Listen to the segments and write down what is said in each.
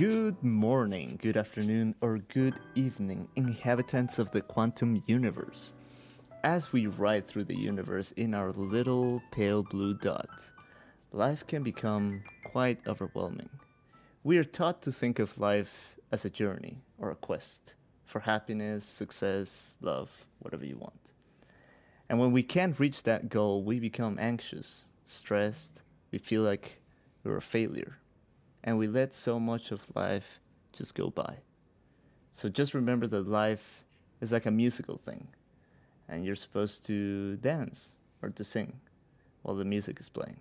Good morning, good afternoon, or good evening, inhabitants of the quantum universe. As we ride through the universe in our little pale blue dot, life can become quite overwhelming. We are taught to think of life as a journey or a quest for happiness, success, love, whatever you want. And when we can't reach that goal, we become anxious, stressed, we feel like we're a failure, and we let so much of life just go by. So just remember that life is like a musical thing, and you're supposed to dance or to sing while the music is playing.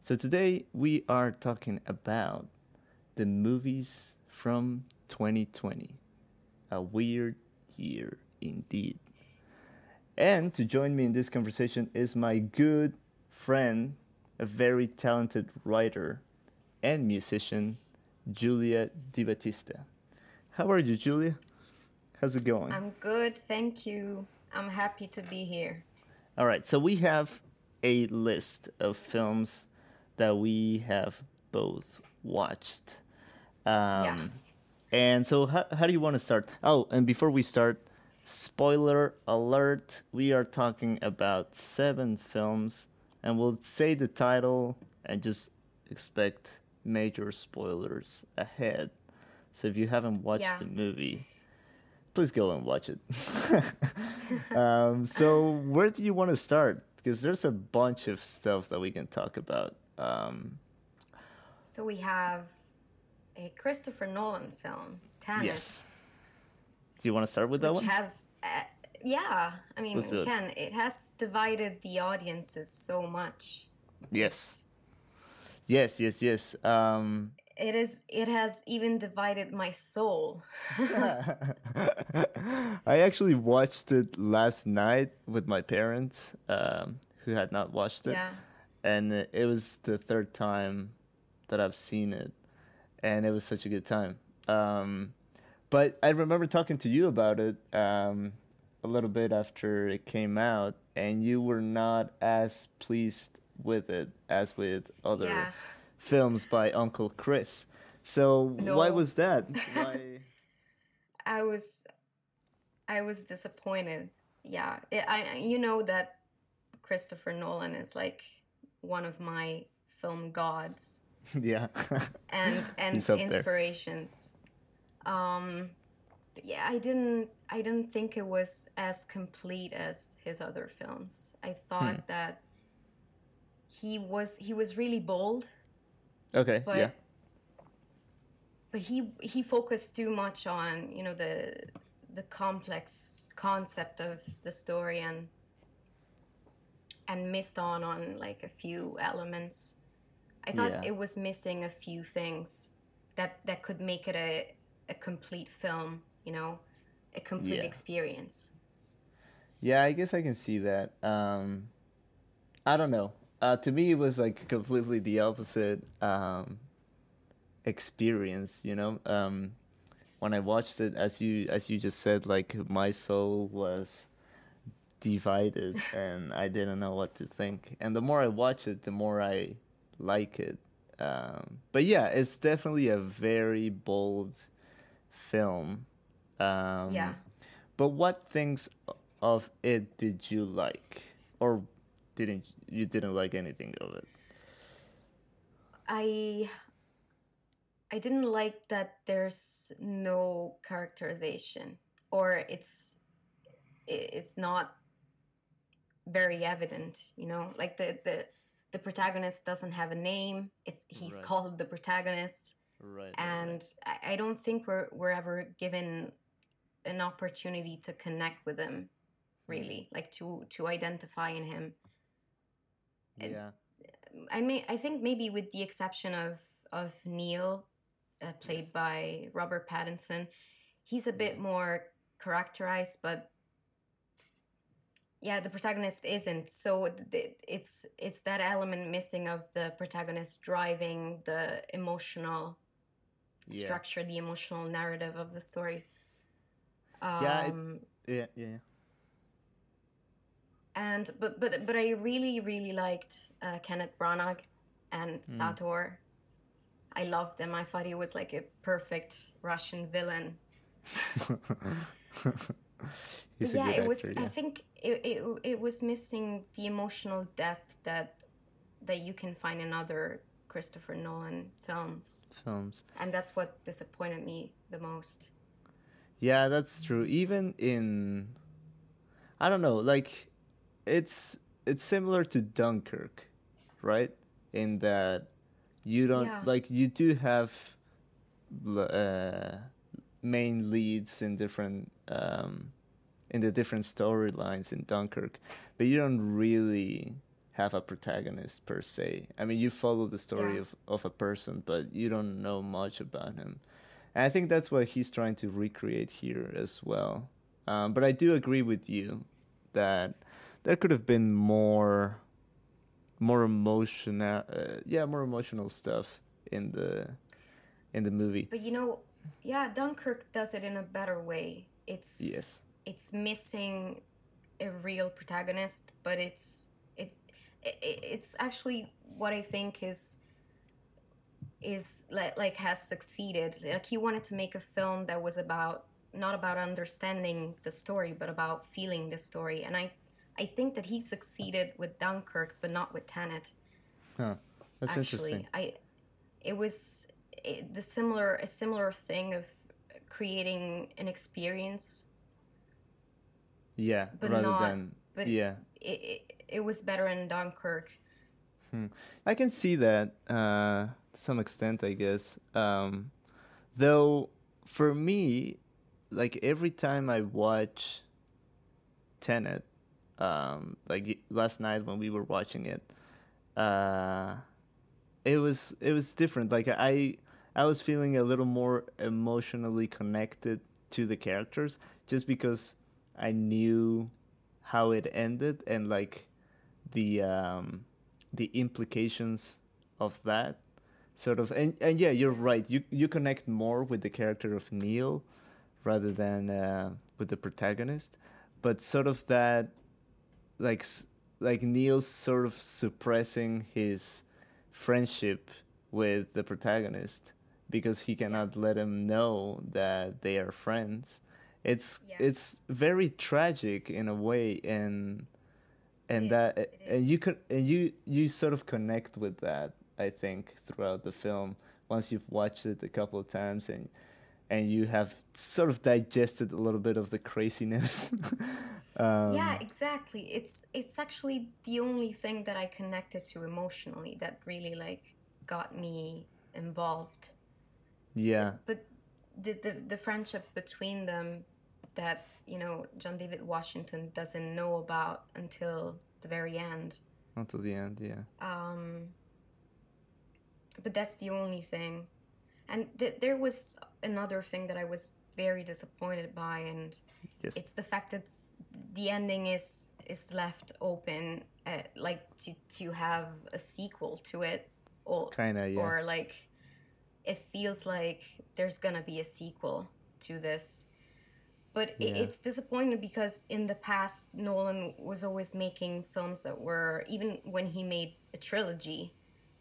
So today we are talking about the movies from 2020. A weird year indeed. And to join me in this conversation is my good friend, a very talented writer and musician, Julia Di Battista. How are you, Julia? How's it going? I'm good, thank you. I'm happy to be here. All right, so we have a list of films that we have both watched. Um, Yeah. And so, how, how do you want to start? Oh, and before we start, spoiler alert we are talking about seven films, and we'll say the title and just expect major spoilers ahead. So, if you haven't watched Yeah. the movie, please go and watch it. um, so, where do you want to start? Because there's a bunch of stuff that we can talk about. Um, So we have a Christopher Nolan film, Tenet, yes. Do you want to start with that one? has, uh, yeah, I mean, Let's we it. can. It has divided the audiences so much. Yes. Yes, yes, yes. Um, It is. It has even divided my soul. I actually watched it last night with my parents, um, who had not watched it, yeah. and it was the third time that I've seen it, and it was such a good time. Um, but I remember talking to you about it um, a little bit after it came out, and you were not as pleased with it as with other Yeah. films by Uncle Chris. So why was that? Why? I was, I was disappointed. Yeah, it, I you know that Christopher Nolan is like one of my film gods. yeah. and and up there. inspirations. Um, but yeah, I didn't I didn't think it was as complete as his other films. I thought Hmm. that he was he was really bold, okay. but yeah. but he he focused too much on you know the the complex concept of the story and and missed on on like a few elements. I thought Yeah. it was missing a few things that that could make it a a complete film, you know, a complete Yeah. experience. Yeah, I guess I can see that. Um, I don't know. Uh, to me, it was like completely the opposite um, experience. You know, um, when I watched it, as you as you just said, like my soul was divided, and I didn't know what to think. And the more I watch it, the more I like it. Um, but yeah, it's definitely a very bold film. Um, Yeah. But what things of it did you like, or didn't you didn't like anything of it? I I didn't like that there's no characterization or it's it's not very evident, you know? Like the the the protagonist doesn't have a name. It's he's Right. called the protagonist Right. and I, I don't think we're we're ever given an opportunity to connect with him really, mm-hmm. like to to identify in him. Yeah. I may I think maybe with the exception of of Neil, uh, played Yes. by Robert Pattinson, he's a bit more characterized, but yeah, the protagonist isn't. So it's it's that element missing of the protagonist driving the emotional Yeah. structure, the emotional narrative of the story. Um, Yeah, it- Yeah. Yeah. And but but but I really really liked uh, Kenneth Branagh and Mm. Sator. I loved him. I thought he was like a perfect Russian villain. Yeah, it was. actor. I think it, it it was missing the emotional depth that that you can find in other Christopher Nolan films, Films. and that's what disappointed me the most. Yeah, that's true. Even in, I don't know, like, it's it's similar to Dunkirk, right? In that you don't Yeah. like you do have uh, main leads in different um, in the different storylines in Dunkirk, but you don't really have a protagonist per se. I mean, you follow the story Yeah. of, of a person, but you don't know much about him. And I think that's what he's trying to recreate here as well. Um, but I do agree with you that there could have been more, more emotional, uh, yeah, more emotional stuff in the, in the movie. But you know, yeah, Dunkirk does it in a better way. It's Yes. it's missing a real protagonist, but it's it, it it's actually what I think is is like like has succeeded. Like he wanted to make a film that was about not about understanding the story, but about feeling the story. And I I think that he succeeded with Dunkirk, but not with Tenet. Huh. That's actually, interesting. I it was it, the similar a similar thing of creating an experience Yeah. but rather not- than, but yeah. it, it, it was better in Dunkirk. I can see that uh, to some extent, I guess. Um, though, for me, like every time I watch Tenet, um, like last night when we were watching it, uh, it was it was different. Like I I was feeling a little more emotionally connected to the characters just because I knew how it ended and like the um the implications of that sort of and, and yeah you're right you you connect more with the character of neil rather than uh, with the protagonist but sort of that like like neil's sort of suppressing his friendship with the protagonist because he cannot let him know that they are friends. It's Yeah. it's very tragic in a way and and is, that and you could and you you sort of connect with that i think throughout the film. Once you've watched it a couple of times and and you have sort of digested a little bit of the craziness um, yeah, exactly. It's it's actually the only thing that I connected to emotionally that really like got me involved. yeah But the the, the friendship between them that you know John David Washington doesn't know about until the very end. until the end yeah Um, but that's the only thing. And th- there was another thing that I was very disappointed by, and yes it's the fact that the ending is is left open, uh, like to to have a sequel to it, or kind of yeah or like it feels like there's gonna be a sequel to this. But Yeah. it's disappointing because in the past, Nolan was always making films that were, even when he made a trilogy,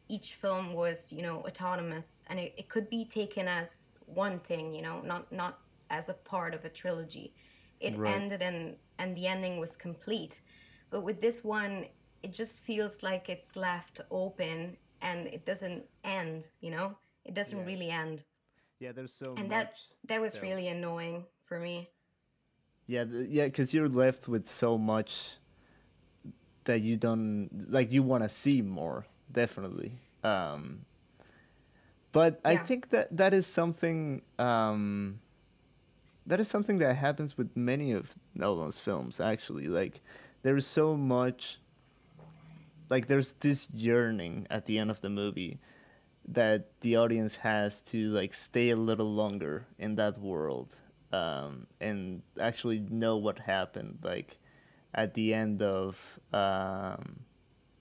each film was, you know, autonomous and it, it could be taken as one thing, you know, not, not as a part of a trilogy. It Right. ended and, and the ending was complete. But with this one, it just feels like it's left open and it doesn't end, you know? It doesn't Yeah. really end. yeah there's so And much that that was there. really annoying for me. Yeah, th- yeah, because you're left with so much that you don't like. You want to see more, definitely. Um, but I think that that is something. Um, that is something that happens with many of Nolan's films. Actually, like there is so much. Like there's this yearning at the end of the movie that the audience has to like stay a little longer in that world um, and actually know what happened like at the end of um,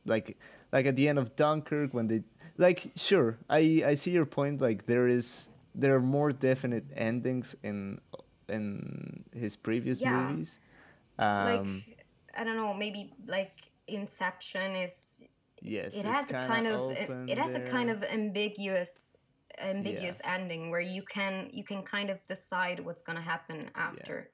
like like at the end of Dunkirk when they like sure I I see your point like there is there are more definite endings in in his previous Yeah. movies. Like um I don't know, maybe like Inception is yes it has a kind of open it has a kind of ambiguous ambiguous ending where you can you can kind of decide what's going to happen after.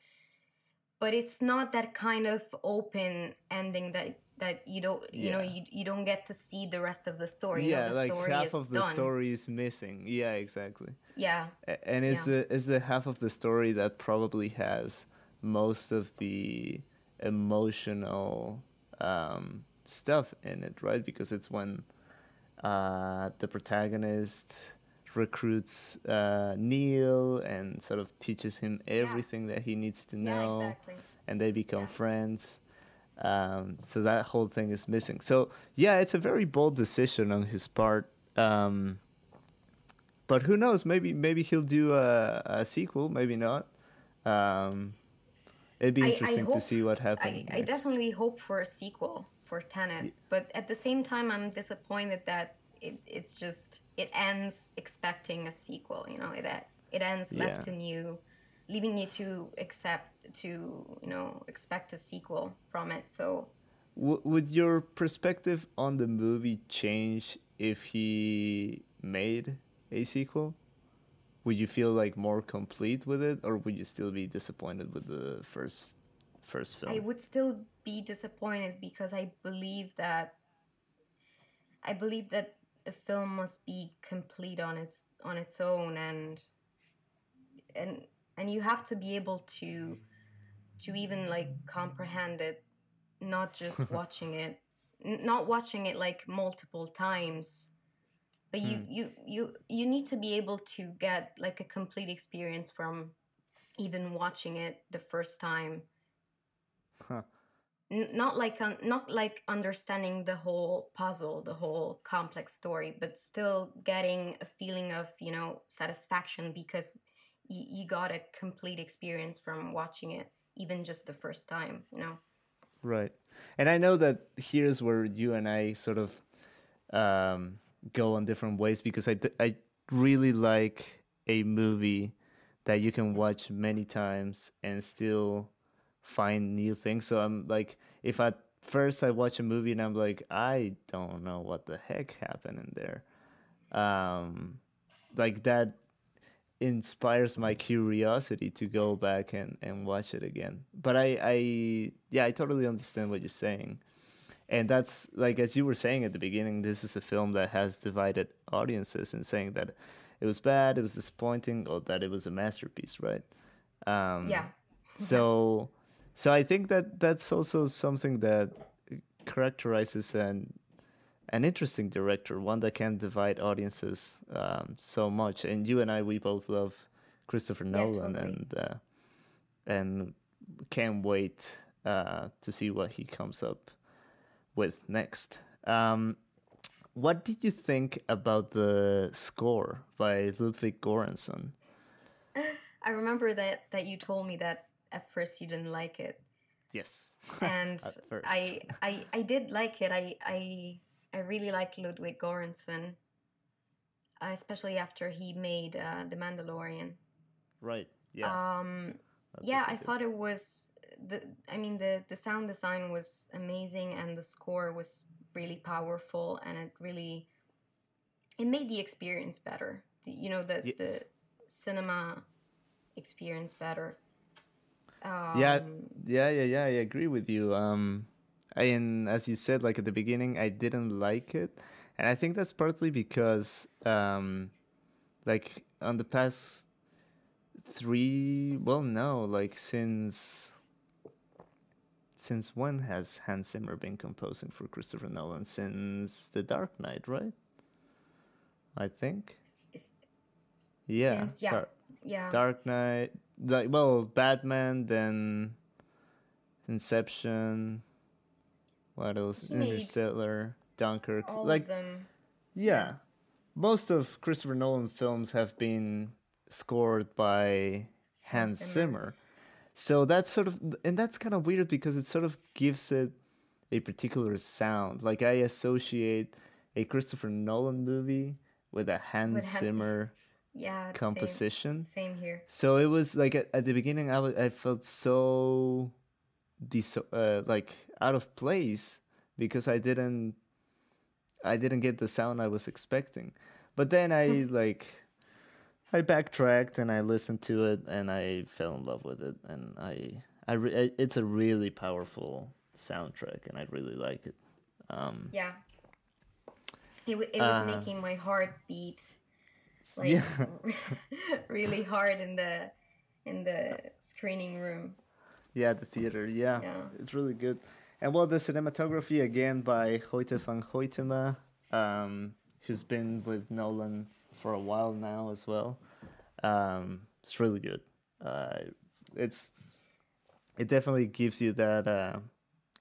But it's not that kind of open ending that that you don't you know you, you don't get to see the rest of the story you know, yeah, the like story half is of the done. story is missing. Yeah, exactly. yeah And is Yeah. the is the half of the story that probably has most of the emotional um, stuff in it, right? Because it's when uh, the protagonist recruits uh, Neil and sort of teaches him everything that he needs to yeah know, exactly and they become Yeah. friends. Um, so that whole thing is missing. So yeah, it's a very bold decision on his part. Um, but who knows? Maybe maybe he'll do a, a sequel. Maybe not. Um, it'd be I- I interesting to see what happens. I definitely hope for a sequel for Tenet, but at the same time, I'm disappointed that it, it's just it ends expecting a sequel. You know, it it ends left Yeah. in you, leaving you to accept to you know expect a sequel from it. So W- would your perspective on the movie change if he made a sequel? Would you feel like more complete with it, or would you still be disappointed with the first first film? I would still be disappointed because I believe that I believe that a film must be complete on its on its own and and and you have to be able to to even like comprehend it not just watching it n- not watching it like multiple times but you Hmm. you you you need to be able to get like a complete experience from even watching it the first time Huh. N- not like un- not like understanding the whole puzzle the whole complex story but still getting a feeling of you know satisfaction because y- you got a complete experience from watching it even just the first time you know Right. And I know that here's where you and I sort of um, go on different ways because I, I really like a movie that you can watch many times and still find new things. So I'm like, if at first I watch a movie and I'm like, I don't know what the heck happened in there, um, like that inspires my curiosity to go back and, and watch it again. But I, I yeah, I totally understand what you're saying. And that's like as you were saying at the beginning, this is a film that has divided audiences and saying that it was bad, it was disappointing, or that it was a masterpiece, right? Um, yeah so so I think that that's also something that characterizes an an interesting director, one that can divide audiences um, so much. And you and I, we both love Christopher Nolan, totally. and uh, and can't wait uh, to see what he comes up with next. Um, what did you think about the score by Ludwig Göransson? i remember that that you told me that at first you didn't like it Yes, and. I, I I did like it. I I I really like Ludwig Göransson, uh, especially after he made uh, The Mandalorian. right. Yeah. Um, yeah, I thought it was the. I mean, the the sound design was amazing, and the score was really powerful, and it really it made the experience better. The, you know, the the cinema experience better. yeah Um, yeah yeah yeah i agree with you um and as you said like at the beginning i didn't like it and i think that's partly because um like on the past three well no like since since when has hans zimmer been composing for christopher nolan since the dark knight right i think it's- yeah Since- yeah. Dar- yeah. Dark Knight, like well, Batman, then Inception. What else? He Interstellar, Dunkirk. all like of them. yeah, most of Christopher Nolan films have been scored by Hans Zimmer. Zimmer. So that's sort of, and that's kind of weird because it sort of gives it a particular sound. Like I associate a Christopher Nolan movie with a Hans With Hans- Zimmer Yeah, composition. Same, same here. So it was like at, at the beginning, I wa- I felt so dis- uh, like out of place because I didn't I didn't get the sound I was expecting. But then I like I backtracked and I listened to it and I fell in love with it and I I re- it's a really powerful soundtrack and I really like it. Um, yeah. It, w- it was Uh, making my heart beat like Yeah. really hard in the in the screening room. Yeah, the theater. Yeah, Yeah. it's really good. And well, the cinematography again by Hoyte van Hoytema, um, who's been with Nolan for a while now as well. Um, it's really good. Uh, it's it definitely gives you that uh,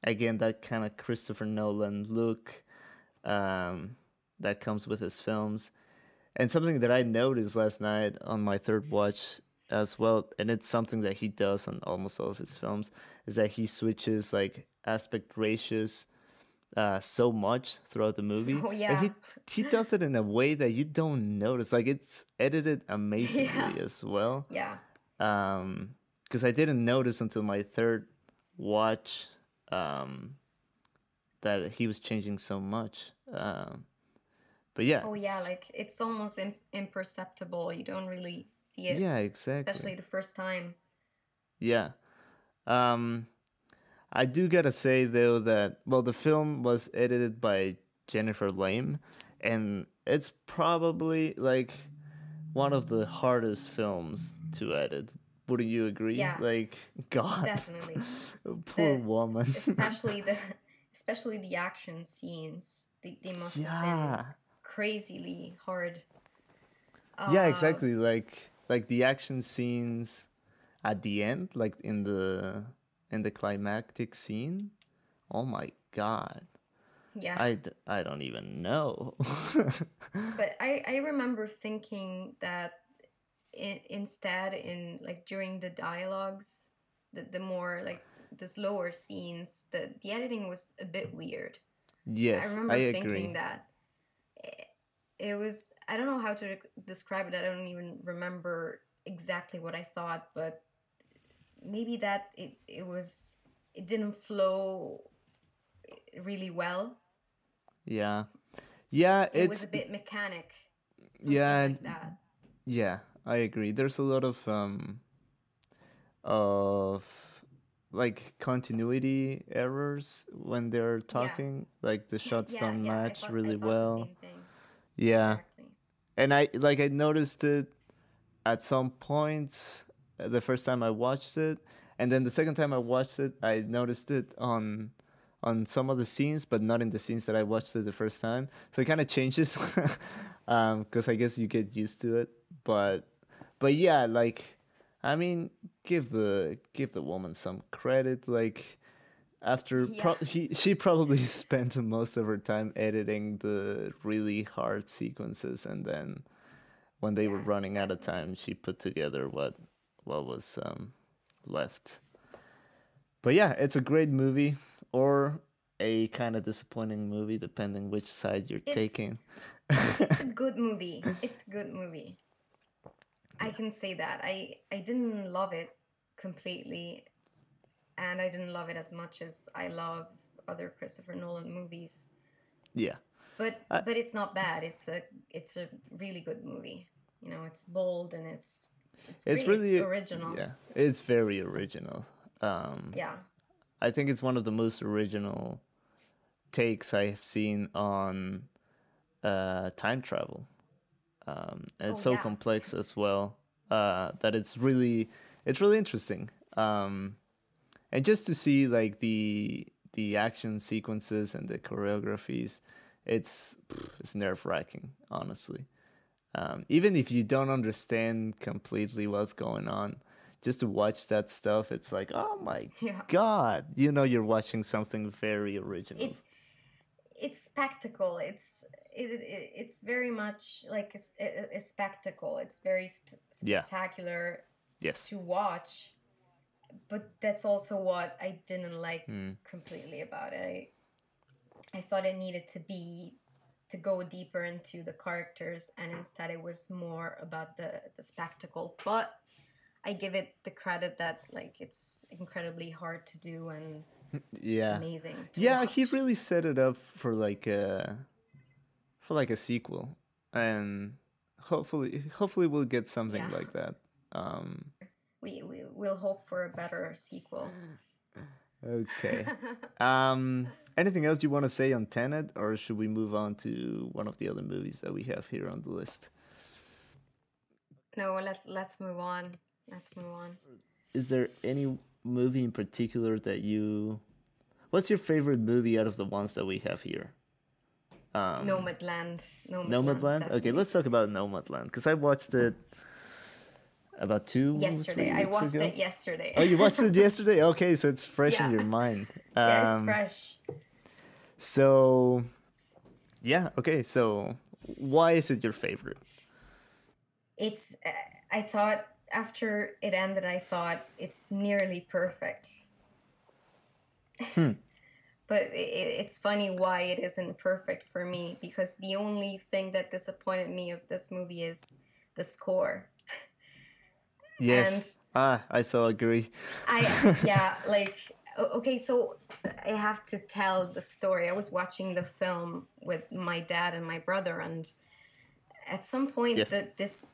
again that kind of Christopher Nolan look um, that comes with his films. And something that I noticed last night on my third watch as well, and it's something that he does on almost all of his films, is that he switches like aspect ratios uh, so much throughout the movie. Oh, And yeah. he he does it in a way that you don't notice. Like it's edited amazingly Yeah. as well Yeah. um because i didn't notice until my third watch um that he was changing so much um but yeah Oh yeah, like it's almost im- imperceptible. You don't really see it, yeah exactly especially the first time. yeah um i do gotta say though that well the film was edited by jennifer lame and it's probably like one of the hardest films to edit wouldn't you agree Yeah. like god Definitely. poor The- woman especially the especially the action scenes. They, they must have been yeah crazily hard. yeah Uh, exactly. Like like the action scenes at the end like in the in the climactic scene. Oh my god. Yeah, I, I don't even know. But I I remember thinking that in, instead in like during the dialogues, the the more like the slower scenes, the the editing was a bit weird. yes I i, remember agree. thinking that it, was I don't know how to describe it. I don't even remember exactly what I thought, but maybe that it it was it didn't flow really well. yeah yeah It it's was a bit mechanic. yeah, like yeah i agree there's a lot of um of like continuity errors when they're talking like the shots Yeah, don't yeah, match thought- really the well thing. Yeah Exactly. and I like I noticed it at some point uh, the first time I watched it, and then the second time I watched it, I noticed it on on some of the scenes, but not in the scenes that I watched it the first time. So it kind of changes, because I guess you get used to it. But but yeah, like I mean, give the give the woman some credit, like. After pro- Yeah. he, she probably spent most of her time editing the really hard sequences, and then when they were running out of time, she put together what what was um, left. But yeah, it's a great movie, or a kind of disappointing movie, depending which side you're It's- taking. it's a good movie. It's a good movie. I can say that. I I didn't love it completely, and I didn't love it as much as I love other Christopher Nolan movies. yeah, But I- but it's not bad. It's a it's a really good movie. You know, it's bold and it's it's, it's great. really it's original. Yeah, it's very original. Um, Yeah. I think it's one of the most original takes I have seen on uh, time travel. Um, and it's Oh, so yeah. complex as well uh, that it's really it's really interesting. Um, and just to see like the the action sequences and the choreographies, it's it's nerve wracking, honestly. Um, even if you don't understand completely what's going on, just to watch that stuff, it's like, oh my Yeah. god, you know, you're watching something very original. It's it's spectacle. It's it, it, it's very much like a spectacle. It's very sp- Yeah. spectacular yes. to watch. But that's also what I didn't like Mm. completely about it. I, I thought it needed to be to go deeper into the characters, and instead it was more about the the spectacle. But I give it the credit that like it's incredibly hard to do and Yeah. amazing. Yeah, he really set it up for like a for like a sequel, and hopefully, hopefully we'll get something Yeah. like that. Um, we, we will hope for a better sequel. okay. Um, anything else you want to say on Tenet, or should we move on to one of the other movies that we have here on the list? no, let let's move on. Let's move on. Is there any movie in particular that you? What's your favorite movie out of the ones that we have here? Um, Nomadland. Nomadland. Nomadland. Okay, let's talk about Nomadland because I watched it about two Yesterday, I watched ago. it yesterday. Oh, you watched it yesterday? Okay, so it's fresh in your mind. yeah, it's Um, fresh. So, yeah, okay. So, why is it your favorite? It's. Uh, I thought after it ended, I thought it's nearly perfect. Hmm. but i i- it's funny why it isn't perfect for me because the only thing that disappointed me of this movie is the score. Yes. ah, I so agree. I yeah, like okay, so I have to tell the story. I was watching the film with my dad and my brother, and at some point, Yes. the, this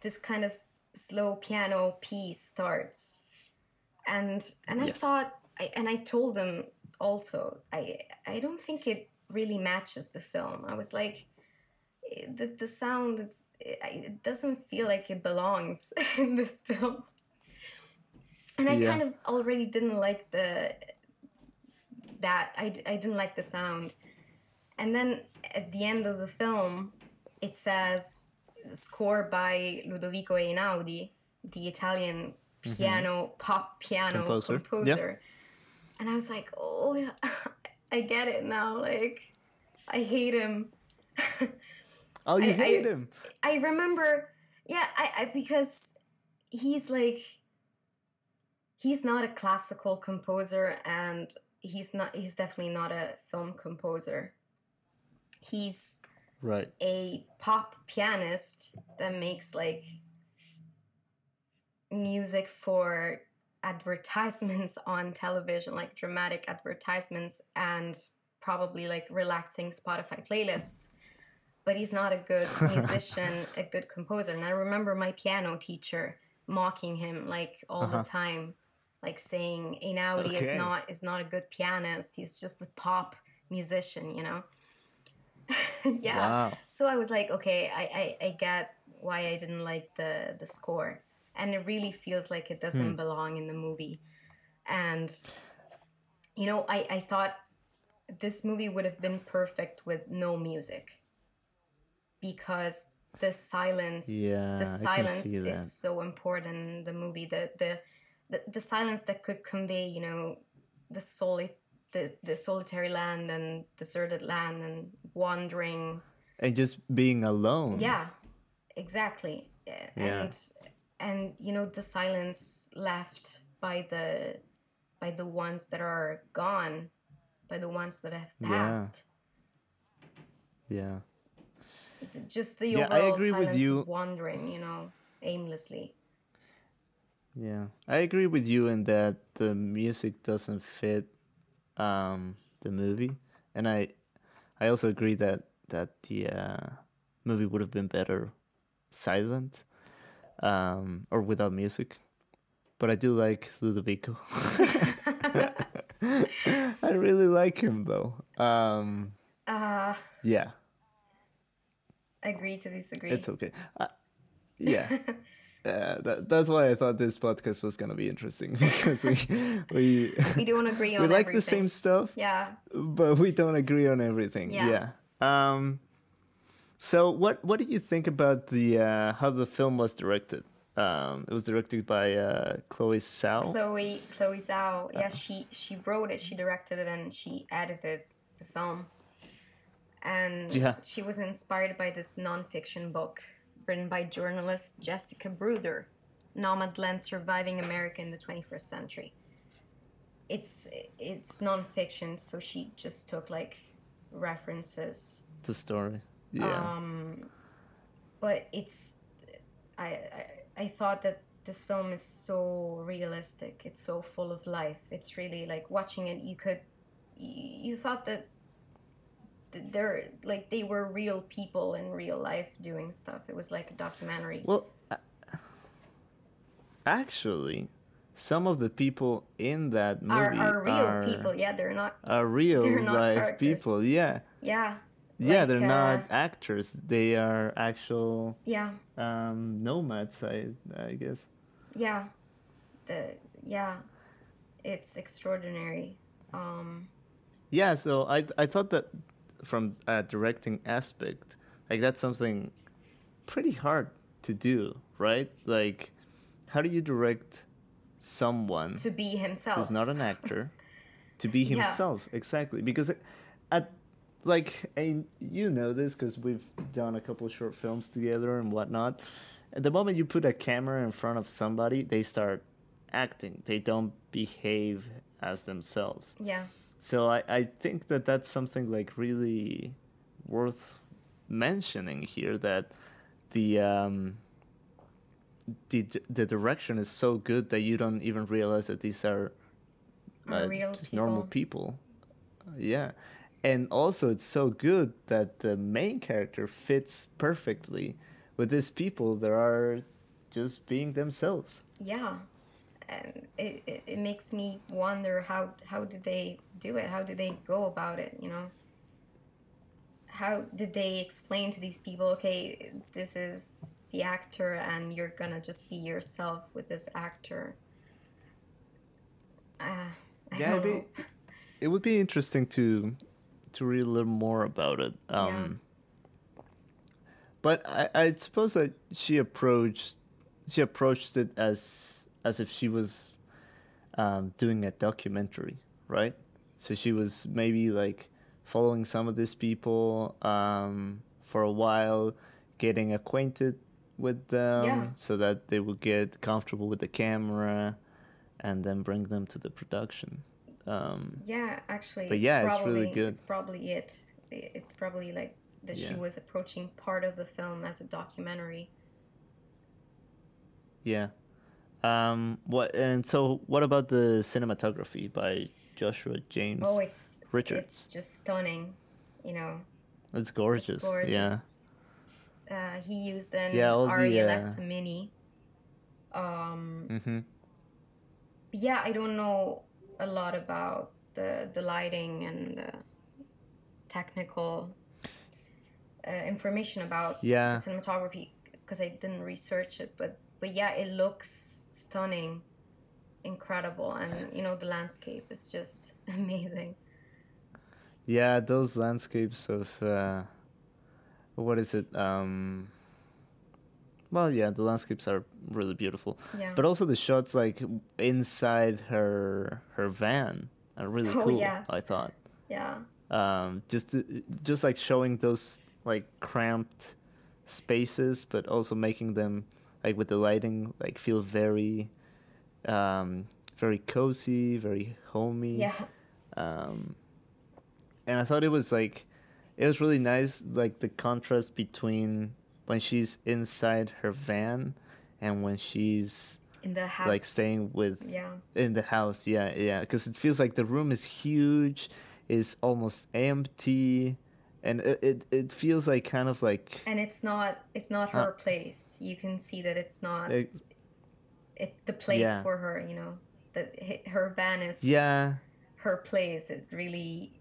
this kind of slow piano piece starts, and and I Yes. thought, I, and I told him also, I I don't think it really matches the film. I was like, the the sound is it, it doesn't feel like it belongs in this film and I Yeah. kind of already didn't like the that I, I didn't like the sound and then at the end of the film it says score by Ludovico Einaudi the Italian mm-hmm. piano pop piano Composer. composer, Yeah. and I was like oh yeah I get it now like I hate him Oh, you I- I- hate him. I remember, yeah, I, I because he's like he's not a classical composer and he's not he's definitely not a film composer. He's Right. a pop pianist that makes like music for advertisements on television, like dramatic advertisements and probably like relaxing Spotify playlists. But he's not a good musician, a good composer. And I remember my piano teacher mocking him like all Uh-huh. the time, like saying Einaudi Okay. is not is not a good pianist. He's just a pop musician, you know. yeah. Wow. So I was like, okay, I, I, I get why I didn't like the the score, and it really feels like it doesn't Hmm. belong in the movie. And you know, I I thought this movie would have been perfect with no music because the silence Yeah, the silence is so important in the movie the the the, the silence that could convey you know the soli- the, the solitary land and deserted land and wandering And just being alone. yeah exactly Yeah. and and you know the silence left by the by the ones that are gone by the ones that have Yeah. passed Yeah. Just the Yeah, I overall agree with you. wandering you know aimlessly Yeah, I agree with you in that the music doesn't fit um, the movie, and I, I also agree that that the uh, movie would have been better silent, um, or without music. But I do like Ludovico. I really like him though. Um, uh yeah, agree to disagree it's okay. Uh, yeah. Uh, that, that's why I thought this podcast was gonna be interesting because we we we don't agree on we like everything. the same stuff, yeah but we don't agree on everything. Yeah. Yeah. Um. So what what do you think about the uh, how the film was directed? Um, it was directed by uh, Chloe Zhao. chloe chloe zhao yeah she she wrote it she directed it and she edited the film and Yeah. she was inspired by this nonfiction book written by journalist jessica bruder nomadland surviving america in the 21st century it's it's nonfiction so she just took like references the story. Yeah. um but it's I, I i thought that this film is so realistic it's so full of life it's really like watching it you could you, you thought that th- they're like they were real people in real life doing stuff. It was like a documentary. Well, actually, some of the people in that movie are, are real are, people. Yeah, they're not. are real they're not life characters. people. Yeah, Yeah, yeah, Like, they're not uh, actors. They are actual yeah, um, nomads. I I guess. yeah. The yeah, it's extraordinary. Um, Yeah, so I I thought that from a directing aspect, like that's something pretty hard to do, right? Like, how do you direct someone to be himself. who's not an actor to be Yeah. himself? Exactly, because at like and you know this because we've done a couple short films together and whatnot. At the moment you put a camera in front of somebody, they start acting. They don't behave as themselves. Yeah, So I, I think that that's something like really worth mentioning here that the um the the direction is so good that you don't even realize that these are uh, real just normal people. people. Uh, yeah. And also it's so good that the main character fits perfectly with these people that are just being themselves. yeah. And it, it, it makes me wonder how how did they do it? How did they go about it? You know. How did they explain to these people? Okay, this is the actor, and you're gonna just be yourself with this actor. Uh, I yeah, it'd be, it would be interesting to to read a little more about it. Um, But I, I suppose that she approached she approached it as as if she was um, doing a documentary, right? So she was maybe like following some of these people um, for a while, getting acquainted with them, Yeah. so that they would get comfortable with the camera, and then bring them to the production. Um, Yeah, actually, But it's yeah, it's probably, really good. It's probably it. It's probably like that she was approaching part of the film as a documentary. Yeah. Um. What and so what about the cinematography by Joshua James? Oh, it's Richards. It's just stunning. You know, It's gorgeous. it's gorgeous. Yeah. Uh, he used an Yeah, the, uh, Mini. Um, Mm-hmm. yeah, I don't know a lot about the the lighting and the technical uh, information about Yeah. the cinematography because I didn't research it, but but yeah, it looks stunning, incredible, and you know the landscape is just amazing. Yeah, those landscapes of uh, what is it? Um. Well, yeah, the landscapes are really beautiful, Yeah. but also the shots like inside her her van are really Oh, cool. yeah. I thought. yeah. um, just just like showing those like cramped spaces, but also making them like with the lighting like feel very, um, very cozy, very homey. Yeah. Um, and I thought it was like, it was really nice, like the contrast between when she's inside her van and when she's In the house. like staying with Yeah. in the house yeah yeah because it feels like the room is huge is almost empty and it, it, it feels like kind of like And it's not it's not Uh, her place. You can see that it's not it- it the place yeah. for her. You know that her van is yeah her place. It really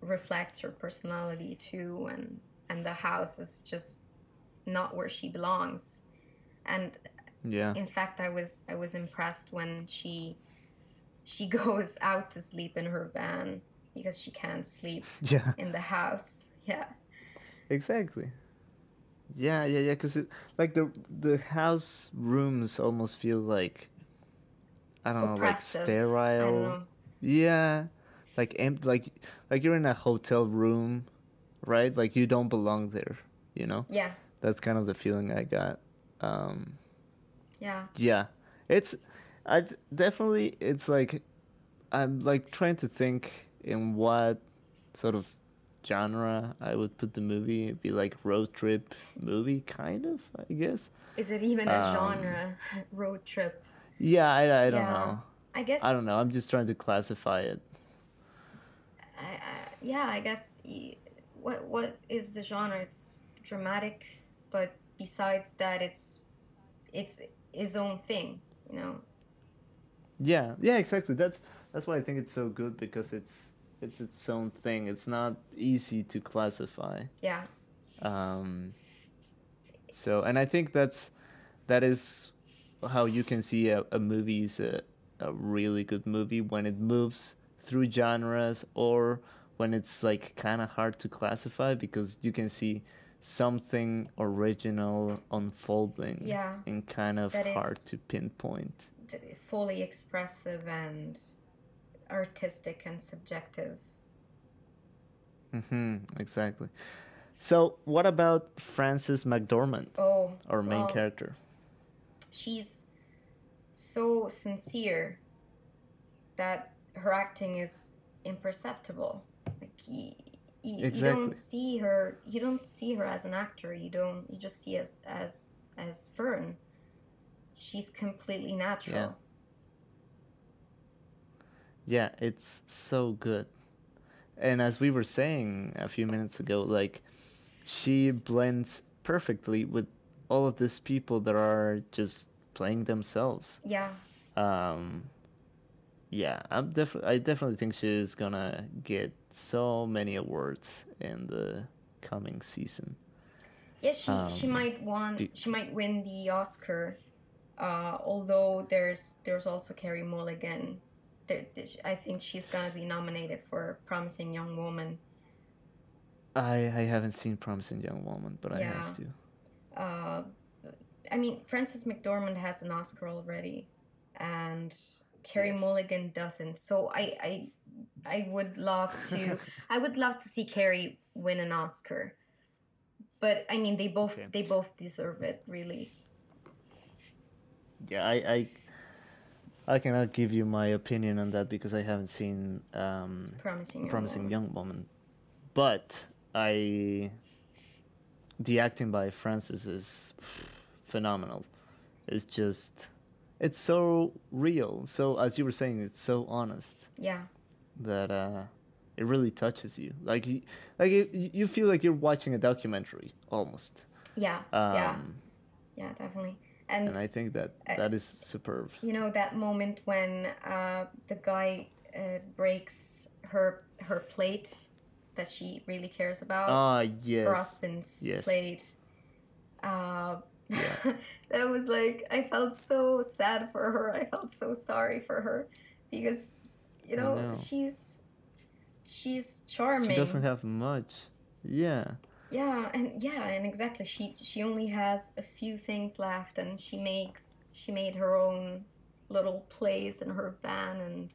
reflects her personality too, and and the house is just not where she belongs. And yeah in fact, I was I was impressed when she she goes out to sleep in her van because she can't sleep yeah in the house. Yeah, exactly yeah yeah yeah because like the the house rooms almost feel like i don't know like Oppressive. Sterile know. Yeah, like empty, like like you're in a hotel room, right? Like you don't belong there. You know, Yeah, that's kind of the feeling I got. Um, yeah, yeah, it's, I definitely it's like, I'm like trying to think in what sort of genre I would put the movie. It'd be like road trip movie, kind of, I guess. Is it even a Um, genre? Road trip. Yeah, I, I don't Yeah. know. I guess. I don't know. I'm just trying to classify it. I, I, yeah, I guess what what is the genre? It's dramatic, but besides that, it's it's his own thing. You know. Yeah, yeah, exactly. That's that's why I think it's so good because it's it's its own thing. It's not easy to classify. Yeah. Um, so, and I think that's that is how you can see a, a movie is a, a really good movie when it moves through genres or when it's like kind of hard to classify because you can see something original unfolding Yeah. and kind of hard to pinpoint. fully expressive and artistic and subjective. hmm exactly. So, what about Frances McDormand, Oh, our main well, character? she's so sincere that her acting is imperceptible. Like you, you, you don't see her. You don't see her as an actor. You don't. You just see as as as Fern. She's completely natural. Yeah, it's so good. And as we were saying a few minutes ago, like she blends perfectly with all of these people that are just playing themselves. Yeah. Um yeah, I'm definitely I definitely think she's gonna get so many awards in the coming season. Yeah, she she Um, might want do- she might win the Oscar. Uh, although there's there's also Carey Mulligan. There, there- I think she's gonna be nominated for Promising Young Woman. I I haven't seen Promising Young Woman, but I have to. Uh, I mean, Frances McDormand has an Oscar already, and Carey Yes. Mulligan doesn't. So I I I would love to I would love to see Carey win an Oscar. But I mean, they both Okay. they both deserve it, really. Yeah, I, I I cannot give you my opinion on that because I haven't seen um, Promising Young Promising Woman. Young Woman, but I the acting by Frances is phenomenal. It's just it's so real. So as you were saying, it's so honest Yeah, that uh, it really touches you. Like you, like you, you feel like you're watching a documentary almost. yeah, Um, yeah, yeah, definitely. And, And I think that that is superb. you know that moment when uh, the guy uh, breaks her her plate that she really cares about. Ah, her yes. husband's Yes. plate. Uh, Yeah. that was like I felt so sad for her. I felt so sorry for her because you know, know. she's she's charming. She doesn't have much. Yeah. Yeah, and yeah, and exactly. She she only has a few things left, and she makes she made her own little place in her van, and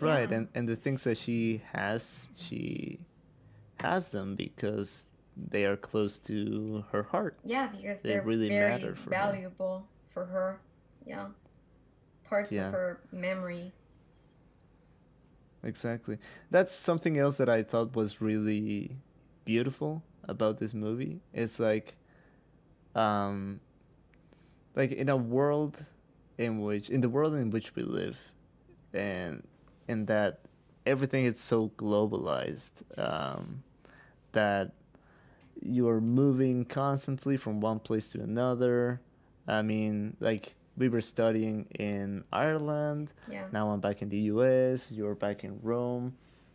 Right, Yeah. and and the things that she has, she has them because they are close to her heart. yeah, because They they're really very matter for her. valuable for her. Yeah, parts Yeah. of her memory. Exactly. That's something else that I thought was really beautiful about this movie. It's like um like in a world in which in the world in which we live and in that everything is so globalized um that you're moving constantly from one place to another. I mean, like we were studying in Ireland Yeah. now I'm back in the US, you're back in Rome.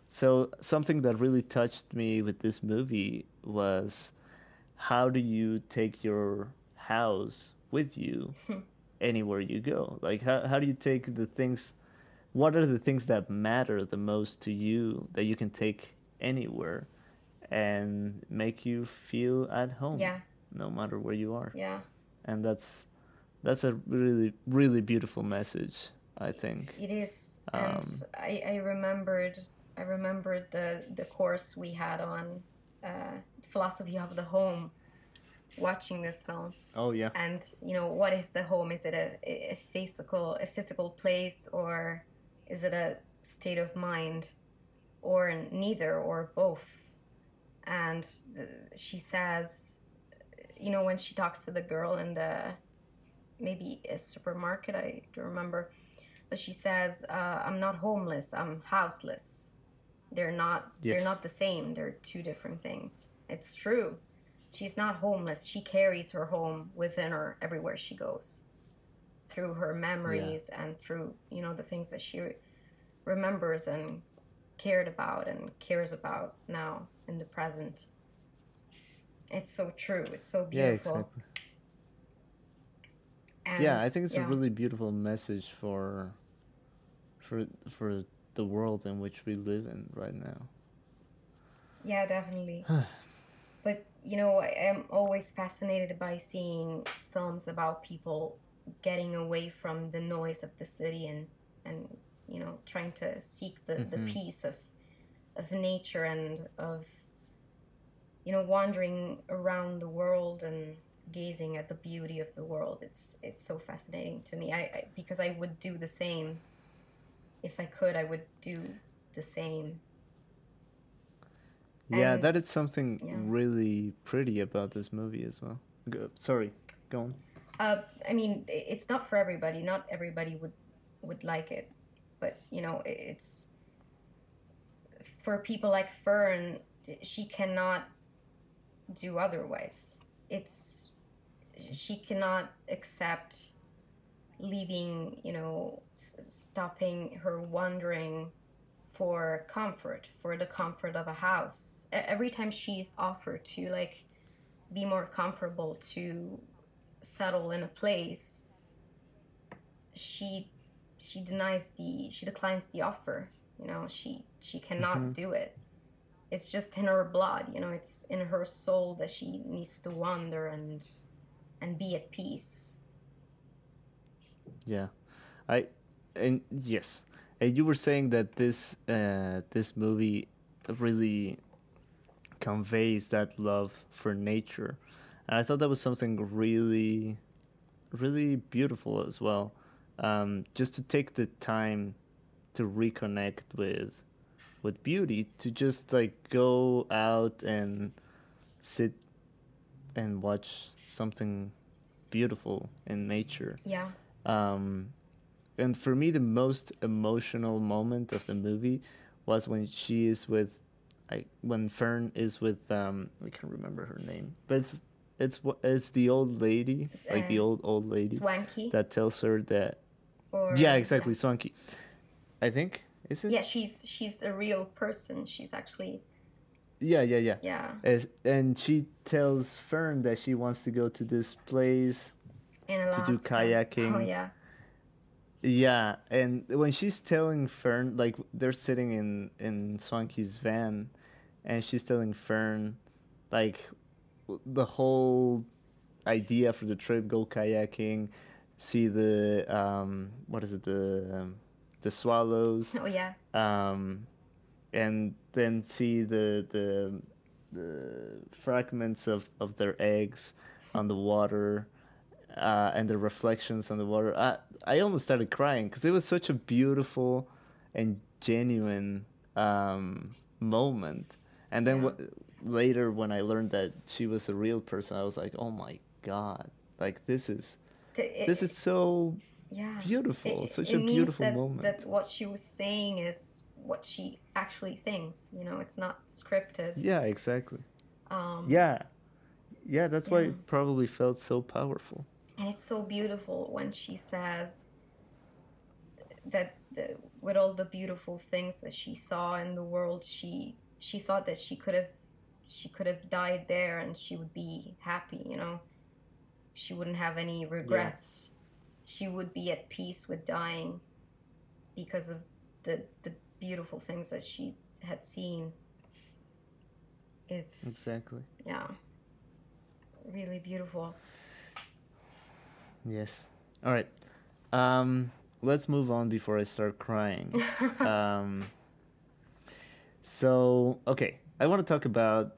So, something that really touched me with this movie was how do you take your house with you anywhere you go? Like, how, how do you take the things, what are the things that matter the most to you that you can take anywhere and make you feel at home Yeah. no matter where you are? Yeah. And that's that's a really really beautiful message, I think. It is, and Um, I, I remembered I remembered the the course we had on uh, philosophy of the home, watching this film, Oh yeah. and you know what is the home? Is it a, a physical a physical place or is it a state of mind, or neither or both? And the, she says, you know, when she talks to the girl in the maybe a supermarket, I don't remember but she says, uh, "I'm not homeless. I'm houseless." they're not they're not the same they're two different things it's true she's not homeless she carries her home within her everywhere she goes through her memories and through you know the things that she re- remembers and cared about and cares about now in the present it's so true it's so Yeah, beautiful exactly. And yeah, I think it's yeah. a really beautiful message for for for the world in which we live in right now. Yeah, definitely. but you know, I am always fascinated by seeing films about people getting away from the noise of the city and and you know trying to seek the the Mhm. peace of of nature and of you know wandering around the world and gazing at the beauty of the world it's it's so fascinating to me I, I because i would do the same if i could i would do the same Yeah, And- that is something yeah. really pretty about this movie as well. Go, sorry, go on. Uh, I mean, it's not for everybody. Not everybody would would like it, but you know, it's for people like Fern. She cannot do otherwise. It's she cannot accept leaving. You know, s- stopping her wandering for comfort, for the comfort of a house. Every time she's offered to like be more comfortable to settle in a place she she denies the she declines the offer you know she she cannot Mhm. do it it's just in her blood you know it's in her soul that she needs to wander and and be at peace. Yeah, I and yes, and you were saying that this uh this movie really conveys that love for nature, and I thought that was something really, really beautiful as well. Um, just to take the time to reconnect with with beauty, to just like go out and sit and watch something beautiful in nature. Yeah. Um, and for me the most emotional moment of the movie was when she is with I, when Fern is with um I can't remember her name but it's it's it's the old lady It's, like the uh, old old lady swankie. that tells her that or yeah. exactly Swankie. I think is it? Yeah she's she's a real person. She's actually yeah yeah yeah. Yeah. As, and she tells Fern that she wants to go to this place in do kayaking. oh yeah. Yeah, and when she's telling Fern, like they're sitting in in Swankie's van, and she's telling Fern, like the whole idea for the trip: go kayaking, see the um, what is it the um, the swallows, oh yeah. Um, and then see the the the fragments of of their eggs on the water uh, and the reflections on the water. I I almost started crying because it was such a beautiful and genuine um, moment. And then Yeah. wh- later, when I learned that she was a real person, I was like, oh my god, like this is it- this is so yeah beautiful, it, such it a beautiful that, moment. that what she was saying is what she actually thinks you know it's not scripted. Yeah, exactly. um Yeah, yeah, that's why it probably felt so powerful. and it's so beautiful when she says that the, with all the beautiful things that she saw in the world she she thought that she could have she could have died there and she would be happy you know? She wouldn't have any regrets. She would be at peace with dying because of the the beautiful things that she had seen it's Exactly. yeah really beautiful Yes. All right. Um, let's move on before I start crying. um, so, okay, I want to talk about.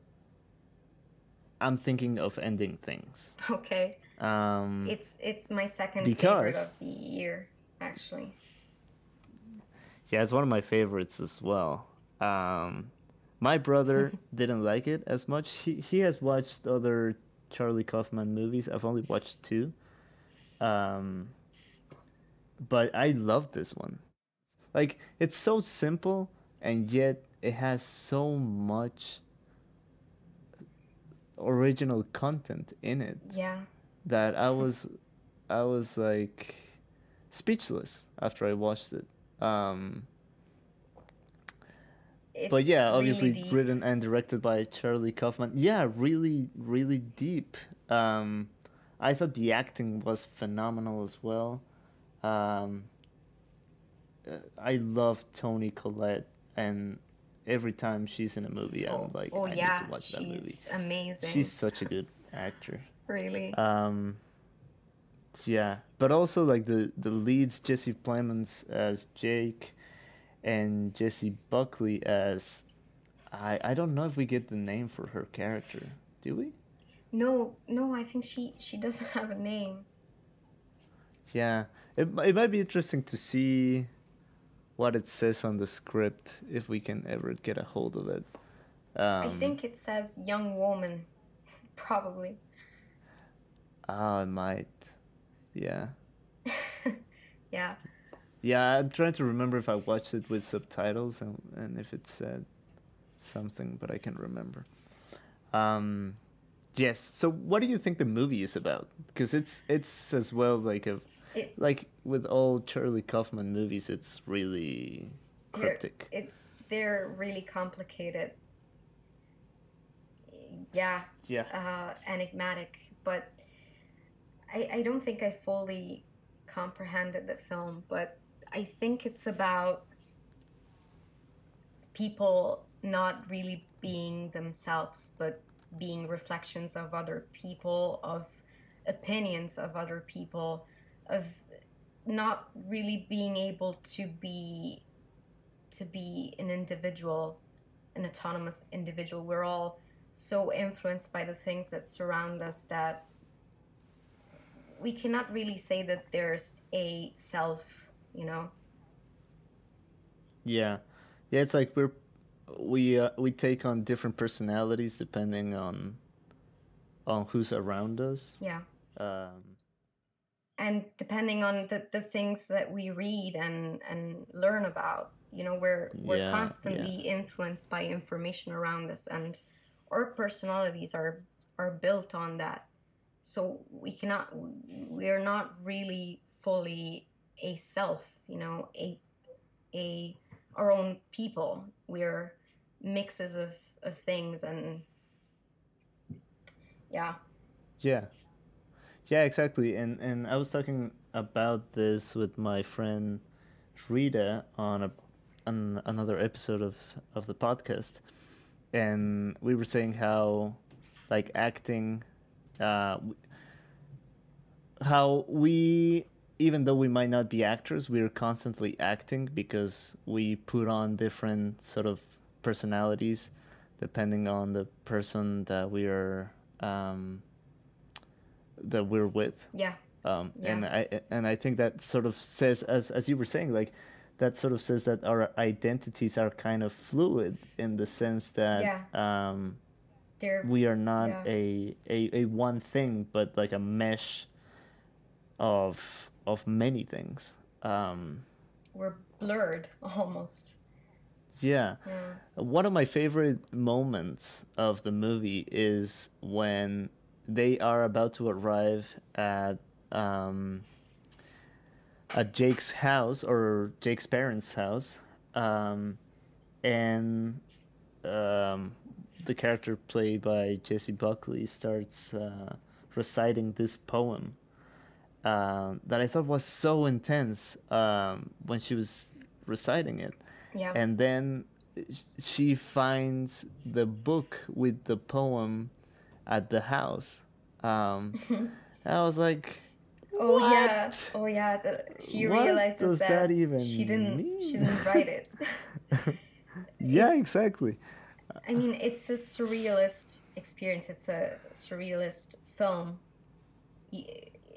I'm thinking of ending things. okay Um, It's it's my second Because- favorite of the year, actually. Yeah, it's one of my favorites as well. Um, my brother didn't like it as much. He he has watched other Charlie Kaufman movies. I've only watched two. Um, but I love this one. Like it's so simple and yet it has so much original content in it Yeah. that I was I was like speechless after I watched it. Um, but yeah, obviously deep. written and directed by Charlie Kaufman. Yeah, really, really deep. Um, I thought the acting was phenomenal as well. Um, uh, I love Toni Collette, and every time she's in a movie, I'm Oh, like, oh I yeah, need to watch that she's movie. amazing. She's such a good actor. really. Um, yeah, but also like the the leads, Jesse Plemons as Jake, and Jessie Buckley as I I don't know if we get the name for her character. Do we? no, no, I think she she doesn't have a name. Yeah, it it might be interesting to see what it says on the script if we can ever get a hold of it. Um, I think it says young woman, probably. Ah, it might. Yeah. yeah. Yeah, I'm trying to remember if I watched it with subtitles and, and if it said something, but I can't remember. Um, yes. So, what do you think the movie is about? Because it's it's as well like a It, like with all Charlie Kaufman movies, it's really they're, cryptic. it's they're really complicated. Yeah, Yeah. uh, enigmatic, but I, I don't think I fully comprehended the film, but I think it's about people not really being themselves, but being reflections of other people, of opinions of other people, of not really being able to be to be an individual, an autonomous individual. We're all so influenced by the things that surround us that we cannot really say that there's a self, you know. Yeah, yeah. It's like we're we uh, we take on different personalities depending on on who's around us. Yeah. Um, And depending on the, the things that we read and, and learn about, you know, we're we're Yeah, constantly influenced by information around us and our personalities are are built on that. So we cannot we are not really fully a self, you know, a a our own people. We're mixes of, of things and yeah. Yeah. Yeah, exactly. And and I was talking about this with my friend Rita on a on another episode of of the podcast. And we were saying how like acting uh how we even though we might not be actors, we are constantly acting because we put on different sort of personalities depending on the person that we are um, that we're with. Yeah. Um, and I and I think that sort of says, as as you were saying, like that sort of says that our identities are kind of fluid in the sense that Yeah. um, They're we are not Yeah. a, a a one thing, but like a mesh of of many things. Um, we're blurred almost. yeah. Yeah. One of my favorite moments of the movie is when they are about to arrive at um, at Jake's house or Jake's parents' house, um, and um, the character played by Jessie Buckley starts uh, reciting this poem uh, that I thought was so intense um, when she was reciting it Yeah. and then she finds the book with the poem at the house. Um, I was like, oh yeah. Oh yeah. The, she What realizes that, that even she didn't she didn't write it. yeah, exactly. I mean, it's a surrealist experience. It's a surrealist film.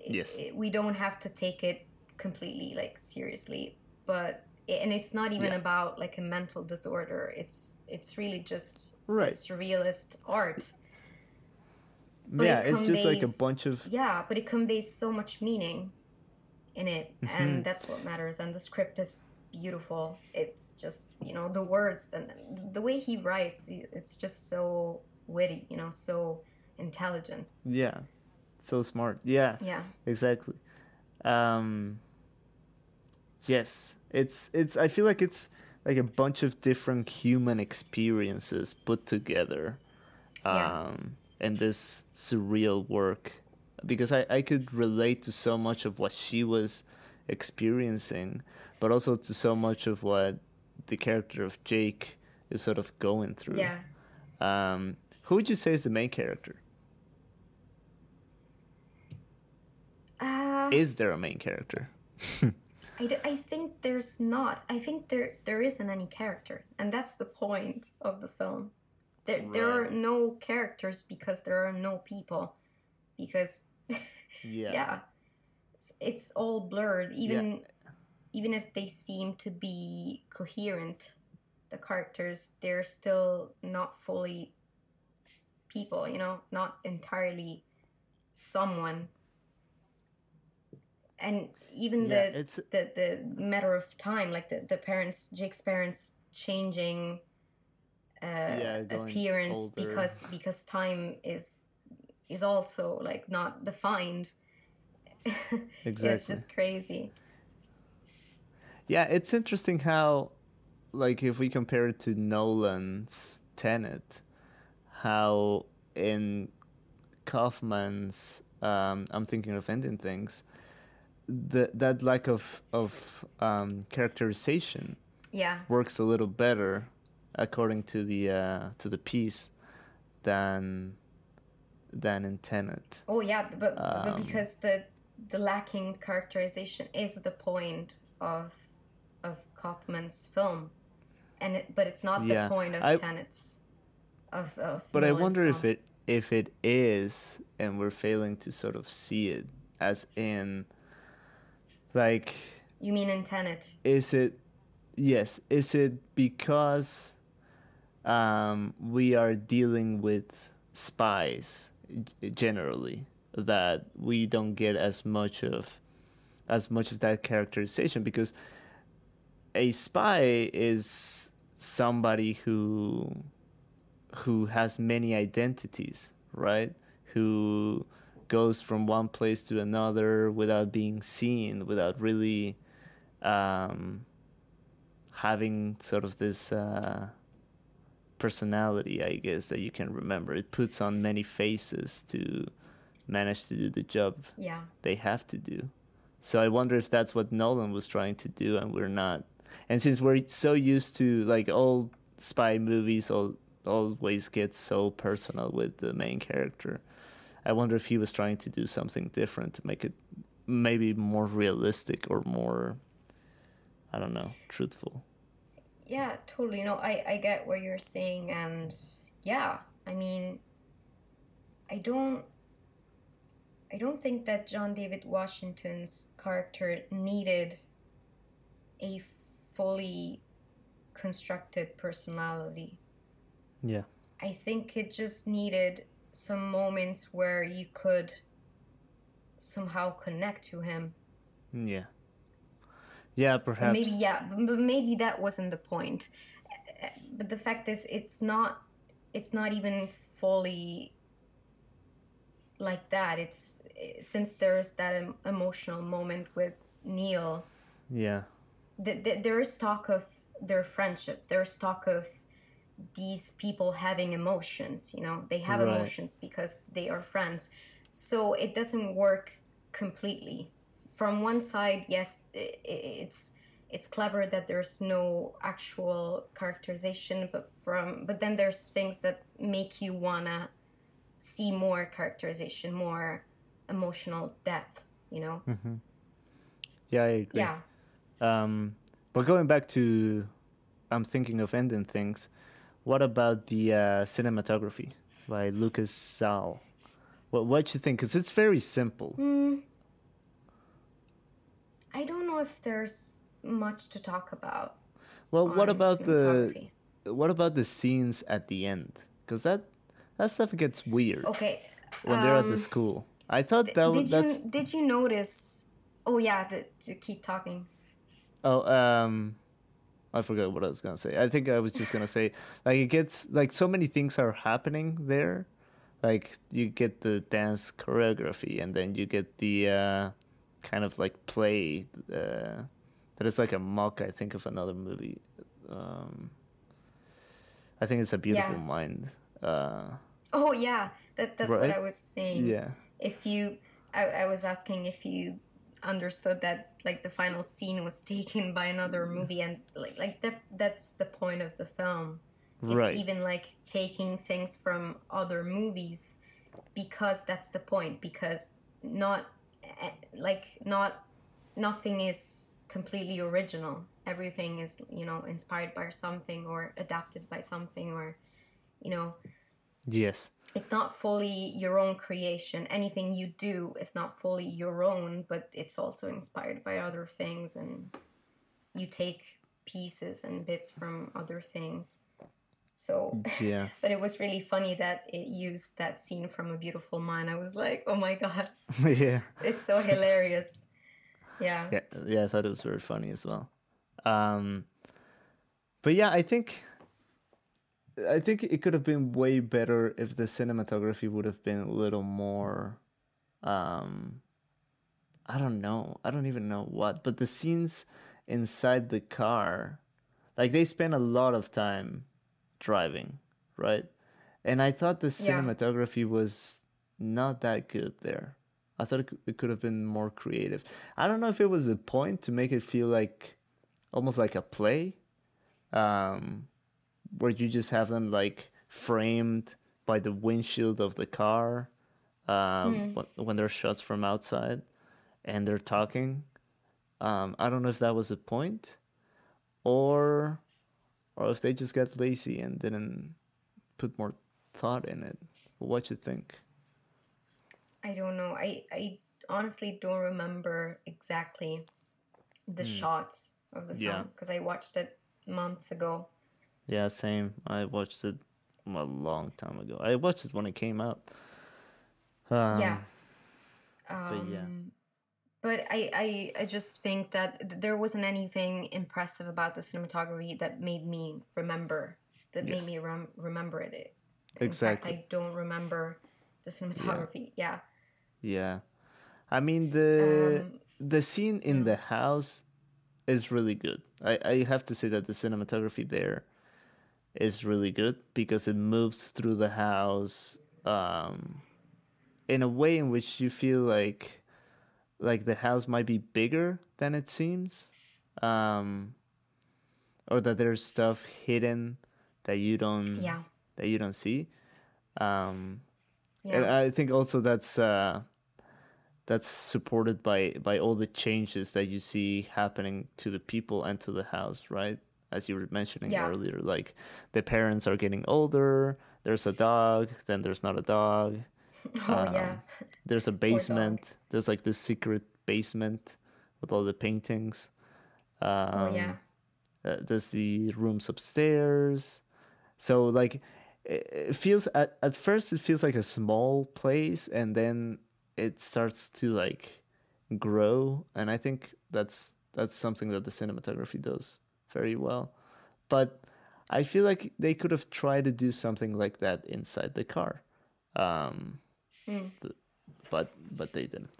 Yes. we don't have to take it completely like seriously, but and it's not even Yeah. about like a mental disorder. It's it's really just Right. surrealist art. But yeah, it it's just like a bunch of yeah, but it conveys so much meaning in it, Mhm. and that's what matters. And the script is beautiful. It's just you know the words and the way he writes. It's just so witty, you know, so intelligent. Yeah, so smart. Yeah, Yeah, exactly. Um, yes, it's it's. I feel like it's like a bunch of different human experiences put together, Yeah. um, in this surreal work. Because I I could relate to so much of what she was experiencing, but also to so much of what the character of Jake is sort of going through. yeah. Um, who would you say is the main character? Uh, Is there a main character? I, d- I think there's not. I think there there isn't any character, and that's the point of the film. There there are no characters because there are no people, because yeah. yeah, it's, it's all blurred. Even even if they seem to be coherent, the characters they're still not fully people. You know, not entirely someone. And even Yeah, the it's the the matter of time like the, the parents jake's parents changing uh Yeah, appearance older. because because time is is also like not defined exactly. it's just crazy Yeah, it's interesting how, like, if we compare it to Nolan's Tenet, how in Kaufman's, um, I'm thinking of ending things, the, that lack of of um, characterization yeah works a little better, according to the uh, to the piece, than than in Tenet. oh yeah but, but Um, because the the lacking characterization is the point of kaufman's film. And it, but it's not Yeah, the point of I- tenets of, of But I Nolan's wonder if it if it is, and we're failing to sort of see it, as in, like, you mean in tenet? is it, yes, is it because, um, we are dealing with spies generally that we don't get as much of, as much of that characterization? Because a spy is somebody who who has many identities, right? Who goes from one place to another without being seen, without really um, having sort of this uh, personality, I guess, that you can remember. It puts on many faces to manage to do the job yeah they have to do. So I wonder if that's what Nolan was trying to do, and we're not. And since we're so used to like all spy movies, all always get so personal with the main character. I wonder if he was trying to do something different to make it maybe more realistic or more, I don't know, truthful. Yeah, totally. No, I I get what you're saying, and yeah, I mean, I don't, I don't think that John David Washington's character needed a fully constructed personality. Yeah. I think it just needed some moments where you could somehow connect to him. Yeah. Yeah, perhaps. maybe yeah, but maybe that wasn't the point. But the fact is, it's not. It's not even fully like that. It's since there's that emotional moment with Neil. Yeah. Th- th- there is talk of their friendship. There's talk of these people having emotions. You know, they have Right. emotions because they are friends. So it doesn't work completely. From one side, yes, i i- it's it's clever that there's no actual characterization, but from but then there's things that make you wanna see more characterization, more emotional depth. You know? hmm Yeah, I agree. Yeah. Um, but going back to, I'm thinking of ending things. What about the uh, cinematography by Łukasz Żal? What what you think? Because it's very simple. Hmm. I don't know if there's much to talk about. Well, what about the what about the scenes at the end? Because that that stuff gets weird Okay. when they're at the um, school. I thought that was did that's you did you notice? Oh yeah, to, to keep talking. Oh um I forgot what I was gonna say. I think I was just gonna say like it gets like so many things are happening there. Like you get the dance choreography, and then you get the uh, kind of like play uh, that is like a mock. I think of another movie. Um, I think it's a beautiful Yeah. mind. Uh, Oh yeah, that that's what? I was saying. yeah. If you, I, I was asking if you understood that like the final scene was taken by another movie, and like like that that's the point of the film. It's Right. even like taking things from other movies because that's the point. Because not eh, like not nothing is completely original. Everything is you know inspired by something or adapted by something or you know Yes. It's not fully your own creation. Anything you do is not fully your own, but it's also inspired by other things, and you take pieces and bits from other things. So, Yeah. but it was really funny that it used that scene from A Beautiful Mind. I was like, oh my god, yeah. it's so hilarious. Yeah. Yeah, yeah, I thought it was very funny as well. Um, but yeah, I think I think it could have been way better if the cinematography would have been a little more. Um, I don't know. I don't even know what, but the scenes inside the car, like they spend a lot of time driving, right? And I thought the Yeah. cinematography was not that good there. I thought it, it could have been more creative. I don't know if it was a point to make it feel like almost like a play, um, where you just have them like framed by the windshield of the car um, when, when there's shots from outside and they're talking. Um, I don't know if that was a point, or or if they just got lazy and didn't put more thought in it. What you think? I don't know. I, I honestly don't remember exactly the shots of the. Yeah. film because I watched it months ago. Yeah, same. I watched it a long time ago. I watched it when it came out. Um, yeah. but yeah. Um, But I, I, I just think that there wasn't anything impressive about the cinematography that made me remember, that Yes. made me rem- remember it. In Exactly. fact, I don't remember the cinematography. Yeah. Yeah. I mean the Um, the scene in the house is really good. I, I have to say that the cinematography there is really good because it moves through the house um in a way in which you feel like like the house might be bigger than it seems. Um or that there's stuff hidden that you don't Yeah. that you don't see. Um Yeah. and I think also that's uh, that's supported by by all the changes that you see happening to the people and to the house, right? As you were mentioning Yeah. earlier, like the parents are getting older. There's a dog, then there's not a dog. oh, yeah. Um, There's a basement. There's like this secret basement with all the paintings. Um, oh, yeah. uh, there's the rooms upstairs so like it, it feels at, at first it feels like a small place and then it starts to like grow and i think that's that's something that the cinematography does very well but i feel like they could have tried to do something like that inside the car um Mm. th- but but they didn't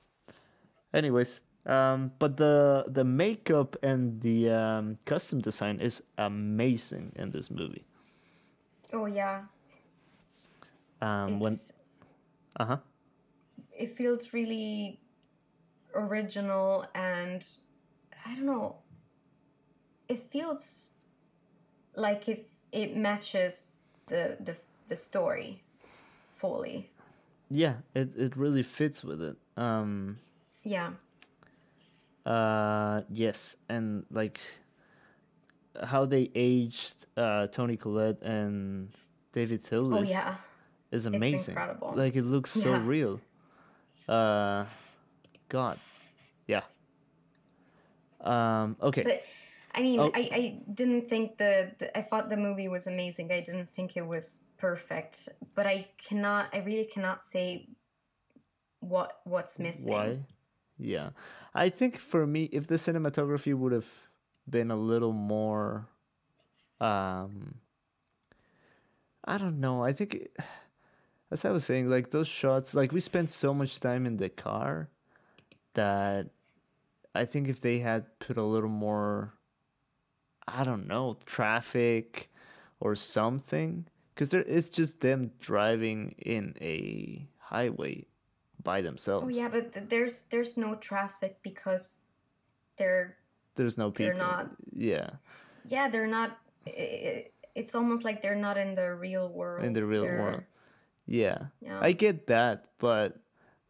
anyways um but the the makeup and the um costume design is amazing in this movie Oh, yeah. um when uh-huh it feels really original and I don't know. It feels like if it matches the the the story fully. yeah it, it really fits with it um Yeah. uh yes and like how they aged uh toni collette and david hill Oh is, yeah. is amazing It's incredible. like it looks so Yeah. real uh god yeah um okay But I mean, Oh. I, I didn't think the, the I thought the movie was amazing. I didn't think it was perfect, but I cannot I really cannot say what what's missing. Why? Yeah. I think for me, if the cinematography would have been a little more Um, I don't know. I think, it, as I was saying, like those shots, like we spent so much time in the car that I think if they had put a little more, I don't know, traffic or something, because there it's just them driving in a highway by themselves. Oh yeah, but th- there's there's no traffic because they're There's no they're people. not Yeah, yeah they're not i- it's almost like they're not in the real world. in the real They're world. Yeah, yeah. I get that, but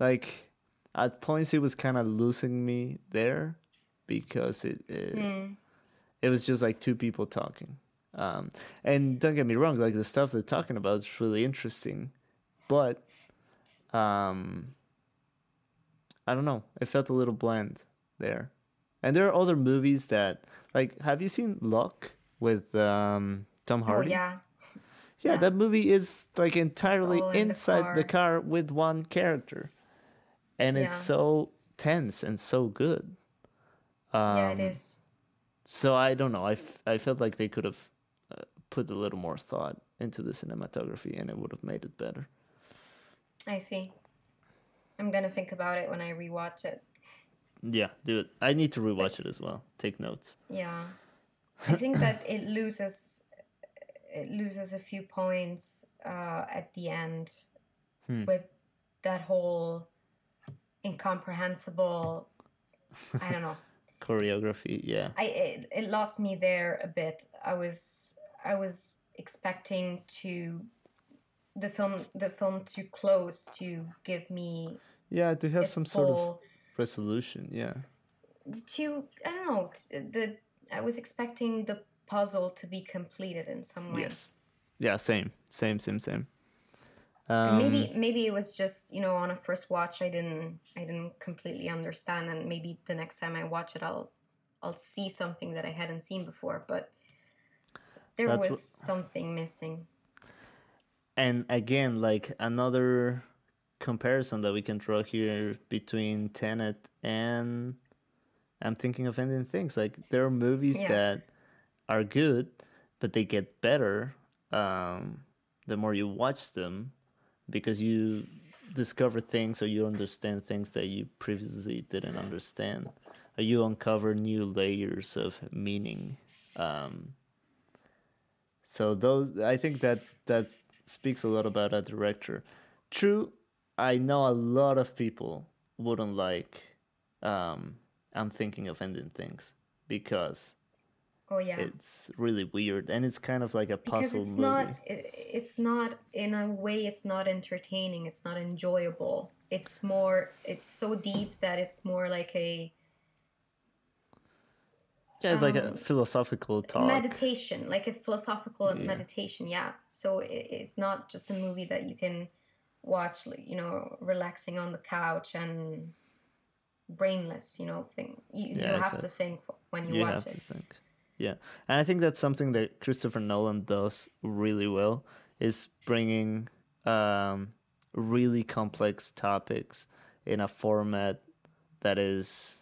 like at points it was kind of losing me there because it it, Hmm. It was just like two people talking. Um, and don't get me wrong, like the stuff they're talking about is really interesting, but um, I don't know, it felt a little bland there. And there are other movies that like have you seen Locke with um, Tom Oh Hardy? yeah. Yeah, Yeah. that movie is like entirely all in the inside the car with one character, and it's so tense and so good. Um, yeah, it is. So I don't know. I, f- I felt like they could have uh, put a little more thought into the cinematography, and it would have made it better. I see. I'm gonna think about it when I rewatch it. Yeah, do it. I need to rewatch it as well. Take notes. Yeah. I think that it loses it loses a few points uh, at the end Hmm. with that whole incomprehensible I don't know. Choreography, yeah, I it, it lost me there a bit. I was I was expecting to the film the film to close to give me yeah, to have a some sort of resolution. Yeah, to I don't know the I was expecting the puzzle to be completed in some way. yes, yeah, same, same, same, same. Um, maybe maybe it was just you know on a first watch I didn't I didn't completely understand and maybe the next time I watch it I'll I'll see something that I hadn't seen before but there was something missing. and again like another comparison that we can draw here between Tenet and I'm thinking of ending things like there are movies Yeah. that are good but they get better um, the more you watch them because you discover things or you understand things that you previously didn't understand or you uncover new layers of meaning um, so those I think that that speaks a lot about a director. True, I know a lot of people wouldn't like um I'm thinking of ending things because Oh yeah. it's really weird and it's kind of like a puzzle. because it's movie. not it's not in a way it's not entertaining it's not enjoyable it's more it's so deep that it's more like a yeah, it's like a um, philosophical talk. meditation like a philosophical Yeah. meditation yeah so it, it's not just a movie that you can watch you know relaxing on the couch and brainless you know thing you, you have exactly. to think when you, you watch have it to think. Yeah, and I think that's something that Christopher Nolan does really well is bringing um, really complex topics in a format that is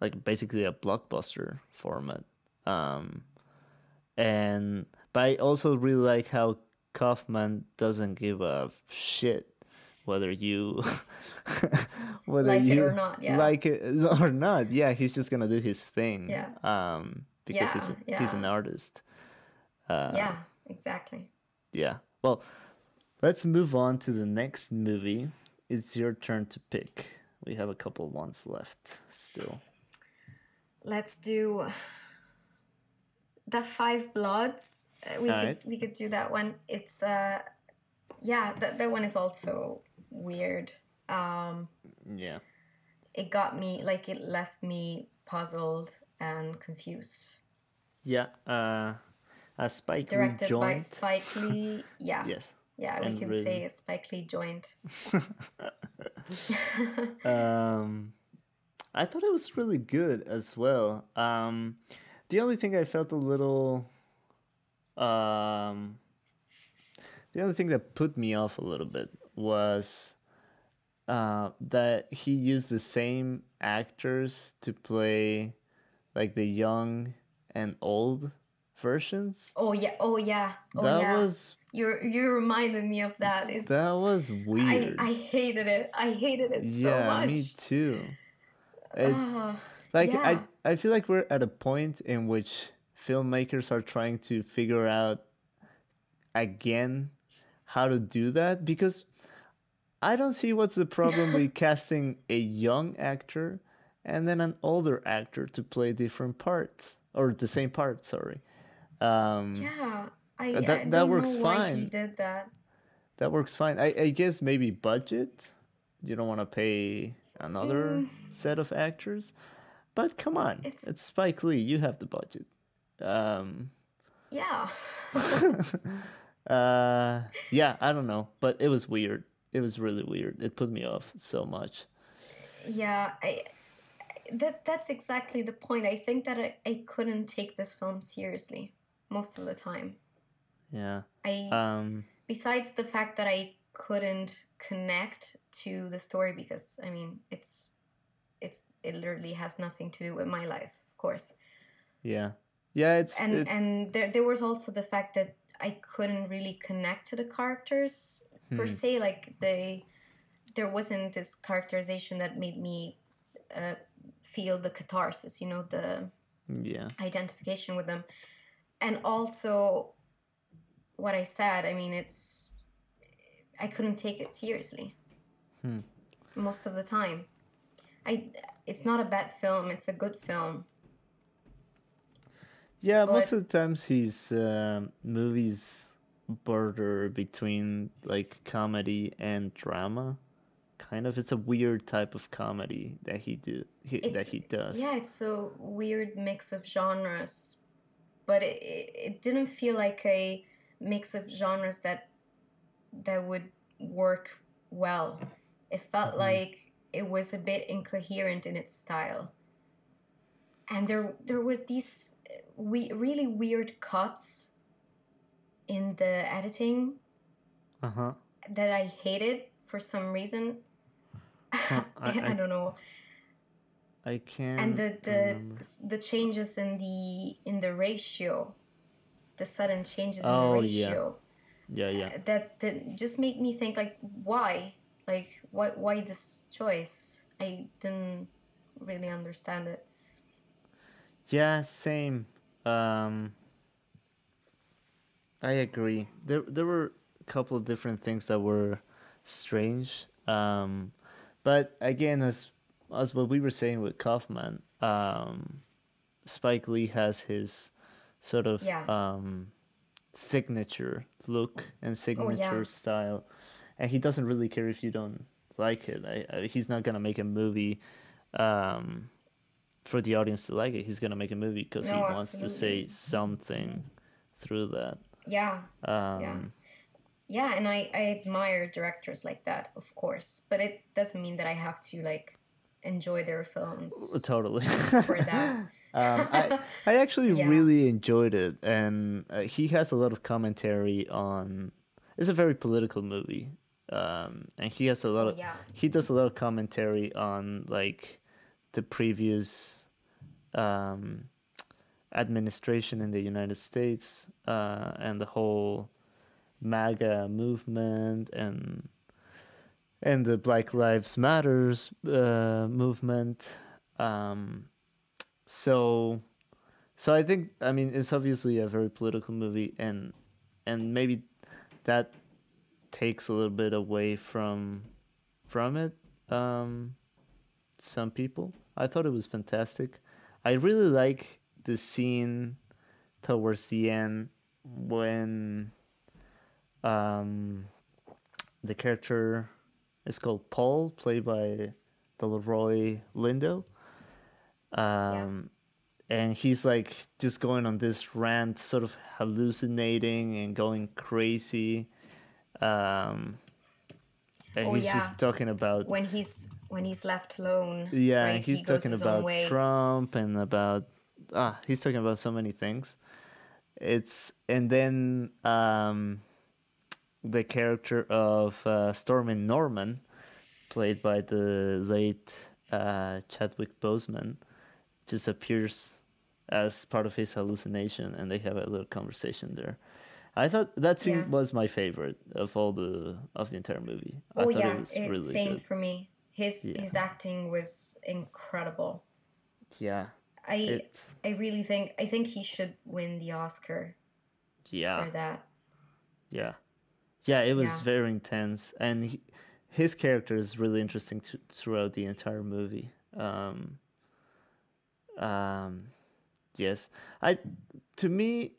like basically a blockbuster format. Um, and but I also really like how Kaufman doesn't give a shit whether you whether Like it or not, yeah. like it or not. Yeah, he's just gonna do his thing. Yeah. Um, because he's a, Yeah, he's an artist. Uh, yeah exactly yeah. Well, let's move on to the next movie. It's your turn to pick. We have a couple ones left still. let's do the five bloods Uh, we could Alright. we could do that one it's uh yeah that, that one is also weird um Yeah. it got me like it left me puzzled and confused Yeah. Uh, a Spike Lee directed by joint. spike lee yeah Yes. yeah we and can written- say a spike lee joint um, I thought it was really good as well. Um, the only thing I felt a little, um, the only thing that put me off a little bit was uh, that he used the same actors to play like the young and old versions. Oh yeah. Oh yeah. Oh that yeah. was You you reminded me of that. It's that was weird. I hated it. I hated it so yeah, much. me too. It- Ah, like yeah. I I feel like we're at a point in which filmmakers are trying to figure out again how to do that because I don't see what's the problem with casting a young actor and then an older actor to play different parts or the same part, sorry. Um yeah. I, Uh, that- I that works why he fine. did that. that works fine. I, I guess maybe budget. You don't want to pay another Mm. set of actors. But come on. It's- It's, Spike Lee. You have the budget. Um Yeah. uh yeah, I don't know, but it was weird. It was really weird. It put me off so much. yeah. I that that's exactly the point. I think that I, I couldn't take this film seriously most of the time. Yeah. I Um besides the fact that I couldn't connect to the story because I mean it's it's it literally has nothing to do with my life, of course. yeah. Yeah, it's And it, and there there was also the fact that I couldn't really connect to the characters per Hmm. se. Like they there wasn't this characterization that made me uh, feel the catharsis, you know, the yeah. identification with them. And also what I said, I mean it's I couldn't take it seriously. Hmm. Most of the time. I it's not a bad film, it's a good film. Yeah, most of the times his um movies border between like comedy and drama. Kind of, it's a weird type of comedy that he do he, that he does. Yeah, it's a weird mix of genres, but it, it, it didn't feel like a mix of genres that that would work well. It felt Mhm. like it was a bit incoherent in its style, and there there were these we really weird cuts in the editing Uh huh. that I hated for some reason. I- I, I- don't know. I can't. and the the remember. the changes in the in the ratio the sudden changes in Oh, the yeah. ratio Yeah, yeah. uh, that that just made me think like why like why why this choice i didn't really understand it Yeah, same. Um, I agree. There, there were a couple of different things that were strange. Um, but again, as as what we were saying with Kaufman, um, Spike Lee has his sort of Yeah. um, signature look and signature yeah. style, and he doesn't really care if you don't like it. I, I, he's not gonna make a movie. Um, for the audience to like it. He's gonna make a movie because he No, wants to say something through that. yeah Um, yeah and i i admire directors like that of course but it doesn't mean that i have to like enjoy their films Totally. for that um, I I actually Yeah. really enjoyed it, and uh, he has a lot of commentary on. It's a very political movie, um, and he has a lot Oh, of. yeah He does a lot of commentary on like the previous um, administration in the United States uh, and the whole MAGA movement and and the Black Lives Matters uh, movement. Um, so, so I think I mean it's obviously a very political movie, and and maybe that takes a little bit away from from it. Um, some people, I thought it was fantastic. I really like the scene towards the end when um, the character is called Paul, played by the Delroy Lindo. Um, And he's like just going on this rant, sort of hallucinating and going crazy. Um, and Oh, he's yeah. just talking about when he's when he's left alone yeah, right, he's he talking about. Trump and about ah, he's talking about so many things. It's and then um, the character of uh, Stormin Norman, played by the late uh, Chadwick Boseman, just appears as part of his hallucination, and they have a little conversation there. I thought that scene Yeah. was my favorite of all the of the entire movie. I Oh thought yeah, it was it's really same good. for me. His Yeah. his acting was incredible. Yeah, I it's I really think I think he should win the Oscar yeah. for that. Yeah, yeah, it was Yeah. very intense, and he, his character is really interesting to, throughout the entire movie. Um, um, yes, I to me,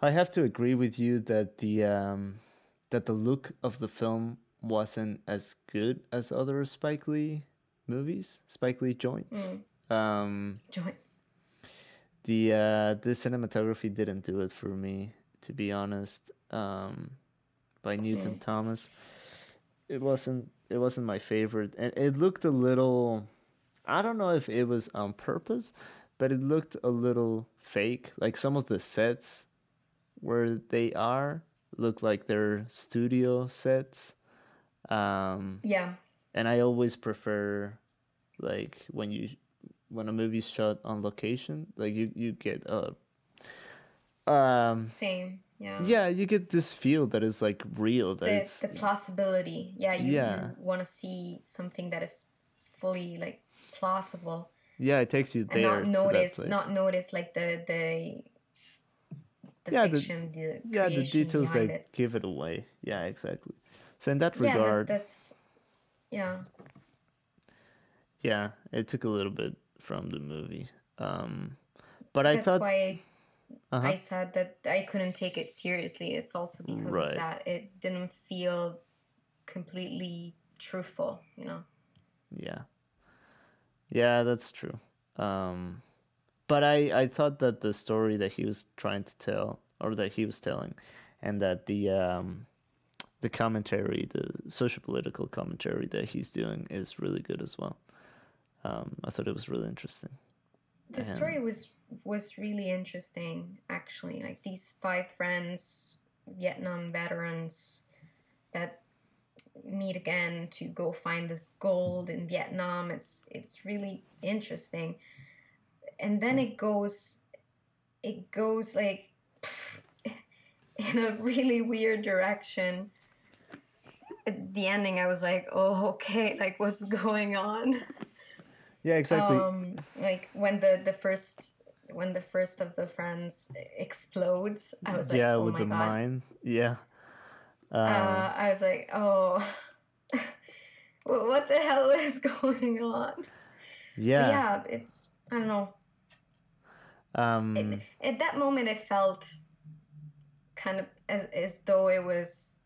I have to agree with you that the um, that the look of the film wasn't as good as other Spike Lee movies, Spike Lee joints. Mm, Um, joints. the uh the cinematography didn't do it for me to be honest um by newton thomas. It wasn't it wasn't my favorite. And it looked a little i don't know if it was on purpose but it looked a little fake. Like some of the sets where they are look like they're studio sets. Um Yeah. and I always prefer like when you when a movie's shot on location, like you you get a um Same. Yeah. yeah, you get this feel that is like real that The, it's the plausibility. Yeah, you, Yeah. you want to see something that is fully like plausible yeah, it takes you and there not to that notice place. not notice like the the the Yeah, the- fiction, the, yeah, the details that it. give it away. Yeah, exactly. So in that regard, Yeah, that, that's yeah. yeah, it took a little bit from the movie. Um but I That's thought why uh-huh. I said that I couldn't take it seriously. It's also because Right. of that. It didn't feel completely truthful, you know. Yeah. Yeah, that's true. Um but I I thought that the story that he was trying to tell or that he was telling and that the um the commentary, the social political commentary that he's doing is really good as well. Um I thought it was really interesting. The story was was really interesting actually. Like these five friends, Vietnam veterans that meet again to go find this gold in Vietnam. It's it's really interesting. And then it goes it goes like in a really weird direction. At the ending I was like, "Oh, okay, like what's going on?" Yeah, exactly. um like when the the first when the first of the friends explodes i was like yeah, oh with my the god mine. Yeah. Um, uh, i was like oh what the hell is going on yeah. yeah it's i don't know Um it, at that moment it felt kind of as, as though it was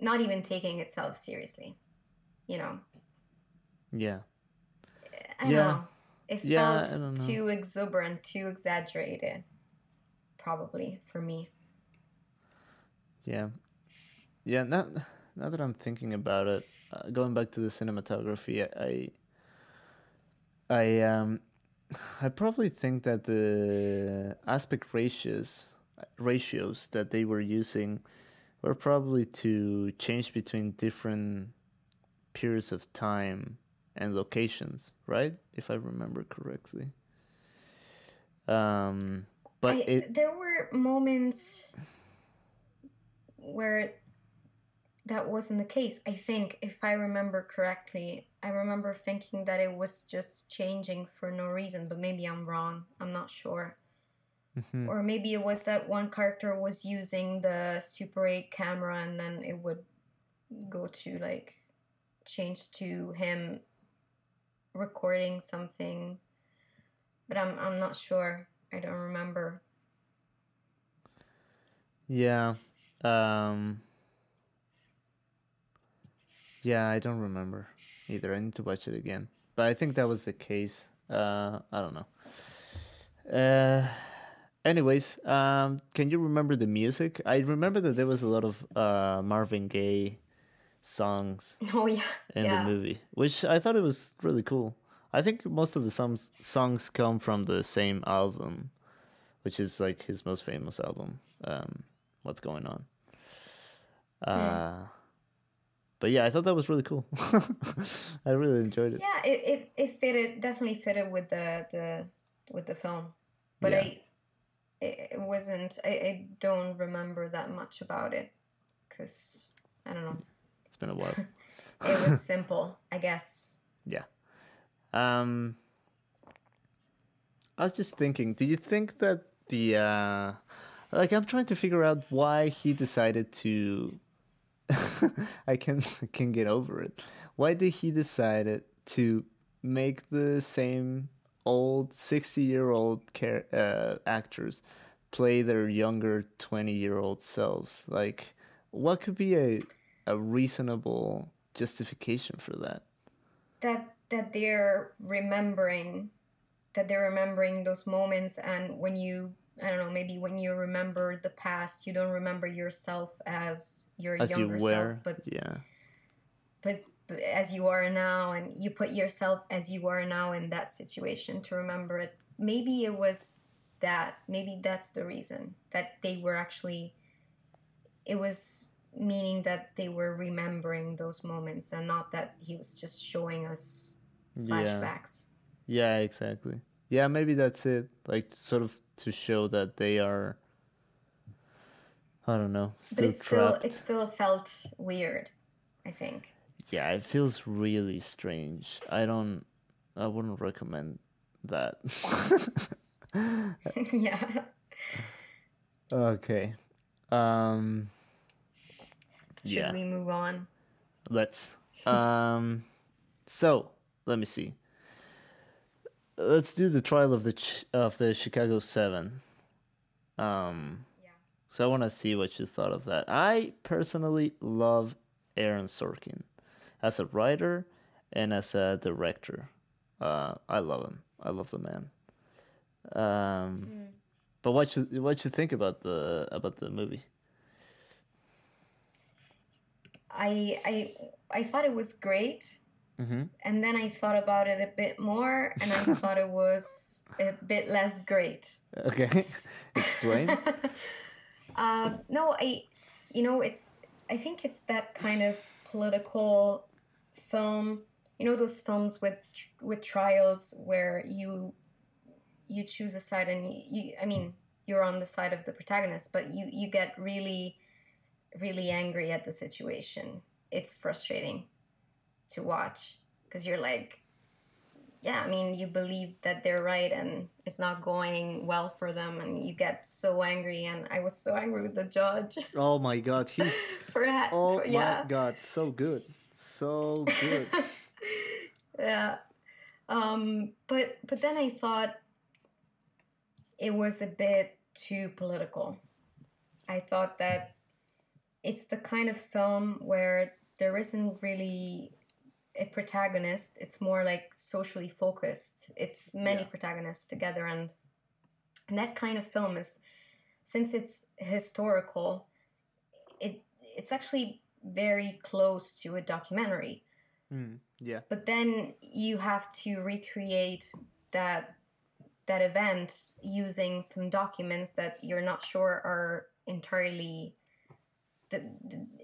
not even taking itself seriously you know yeah. I Yeah. know. It Yeah, felt too exuberant, too exaggerated. Probably for me. Yeah, yeah. Now, now that I'm thinking about it, uh, going back to the cinematography, I, I, um, I probably think that the aspect ratios, ratios that they were using, were probably to change between different periods of time and locations, right? If I remember correctly. Um, but I, it, there were moments where that wasn't the case. I think, if I remember correctly, I remember thinking that it was just changing for no reason, but maybe I'm wrong. I'm not sure. Mhm. Or maybe it was that one character was using the Super 8 camera and then it would go to like change to him recording something. But I'm I'm not sure. I don't remember. Yeah. Um Yeah, I don't remember either. I need to watch it again. But I think that was the case. Uh I don't know. Uh anyways, um can you remember the music? I remember that there was a lot of uh Marvin Gaye songs Oh yeah. in yeah. the movie, which I thought it was really cool. I think most of the songs songs come from the same album, which is like his most famous album. Um, What's going on? Uh, but yeah, I thought that was really cool. I really enjoyed it. Yeah, it, it, it fitted definitely fitted with the, the with the film, but Yeah. I it, it wasn't. I, I don't remember that much about it because I don't know. Been a while. It was simple, I guess. Yeah. Um I was just thinking, do you think that the uh like I'm trying to figure out why he decided to I can can get over it. Why did he decided to make the same old 60-year-old char- uh, actors play their younger 20-year-old selves? Like what could be a a reasonable justification for that? That that they're remembering, that they're remembering those moments, and when you I don't know, maybe when you remember the past, you don't remember yourself as your As you younger were, self, but yeah. but but as you are now and you put yourself as you are now in that situation to remember it maybe it was that maybe that's the reason that they were actually it was meaning that they were remembering those moments and not that he was just showing us Yeah. flashbacks Yeah, exactly. Yeah, maybe that's it. Like sort of to show that they are I don't know, but still it still it still felt weird i think Yeah, it feels really strange. I don't I wouldn't recommend that. yeah okay. Um should yeah. we move on Let's. Um, so let me see. Let's do the trial of the Ch- of the Chicago Seven. Um, yeah so I want to see what you thought of that. I personally love Aaron Sorkin as a writer and as a director. Uh, I love him. I love the man. Um, but what you what you think about the about the movie? I i i thought it was great Mm-hmm. and then I thought about it a bit more, and I thought it was a bit less great. Okay, explain. uh, no, I, you know, it's. I think it's that kind of political film. You know, those films with with trials where you you choose a side, and you, you I mean, you're on the side of the protagonist, but you you get really, really angry at the situation. It's frustrating to watch because you're like yeah i mean you believe that they're right and it's not going well for them and you get so angry and i was so angry with the judge Oh my god, he's for, ha- oh for my god, so good. So good. yeah um but but then i thought it was a bit too political i thought that it's the kind of film where there isn't really a protagonist it's more like socially focused it's many Yeah. protagonists together and and that kind of film is since it's historical it it's actually very close to a documentary Mm, yeah. but then you have to recreate that that event using some documents that you're not sure are entirely that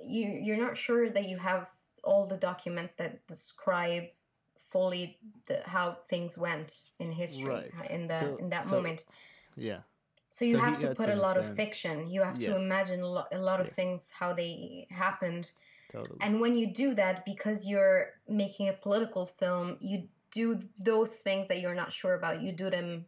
you you're not sure that you have all the documents that describe fully the how things went in history Right. Uh, in the So- in that so- moment Yeah. so you So have to put a lot of fiction you have to imagine a lot, a lot of Yes. things how they happened Totally. and when you do that, because you're making a political film, you do those things that you're not sure about. You do them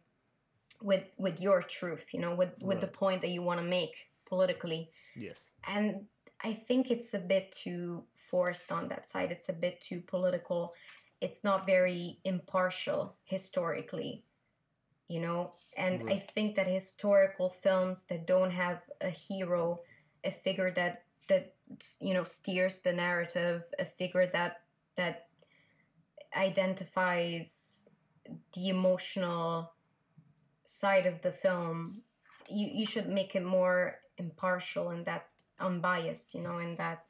with with your truth, you know, with with the point that you want to make politically. Yes. And I think it's a bit too forced on that side. It's a bit too political. It's not very impartial historically, you know. And I think that historical films that don't have a hero, a figure that that you know steers the narrative, a figure that that identifies the emotional side of the film, you you should make it more impartial and that unbiased, you know, in that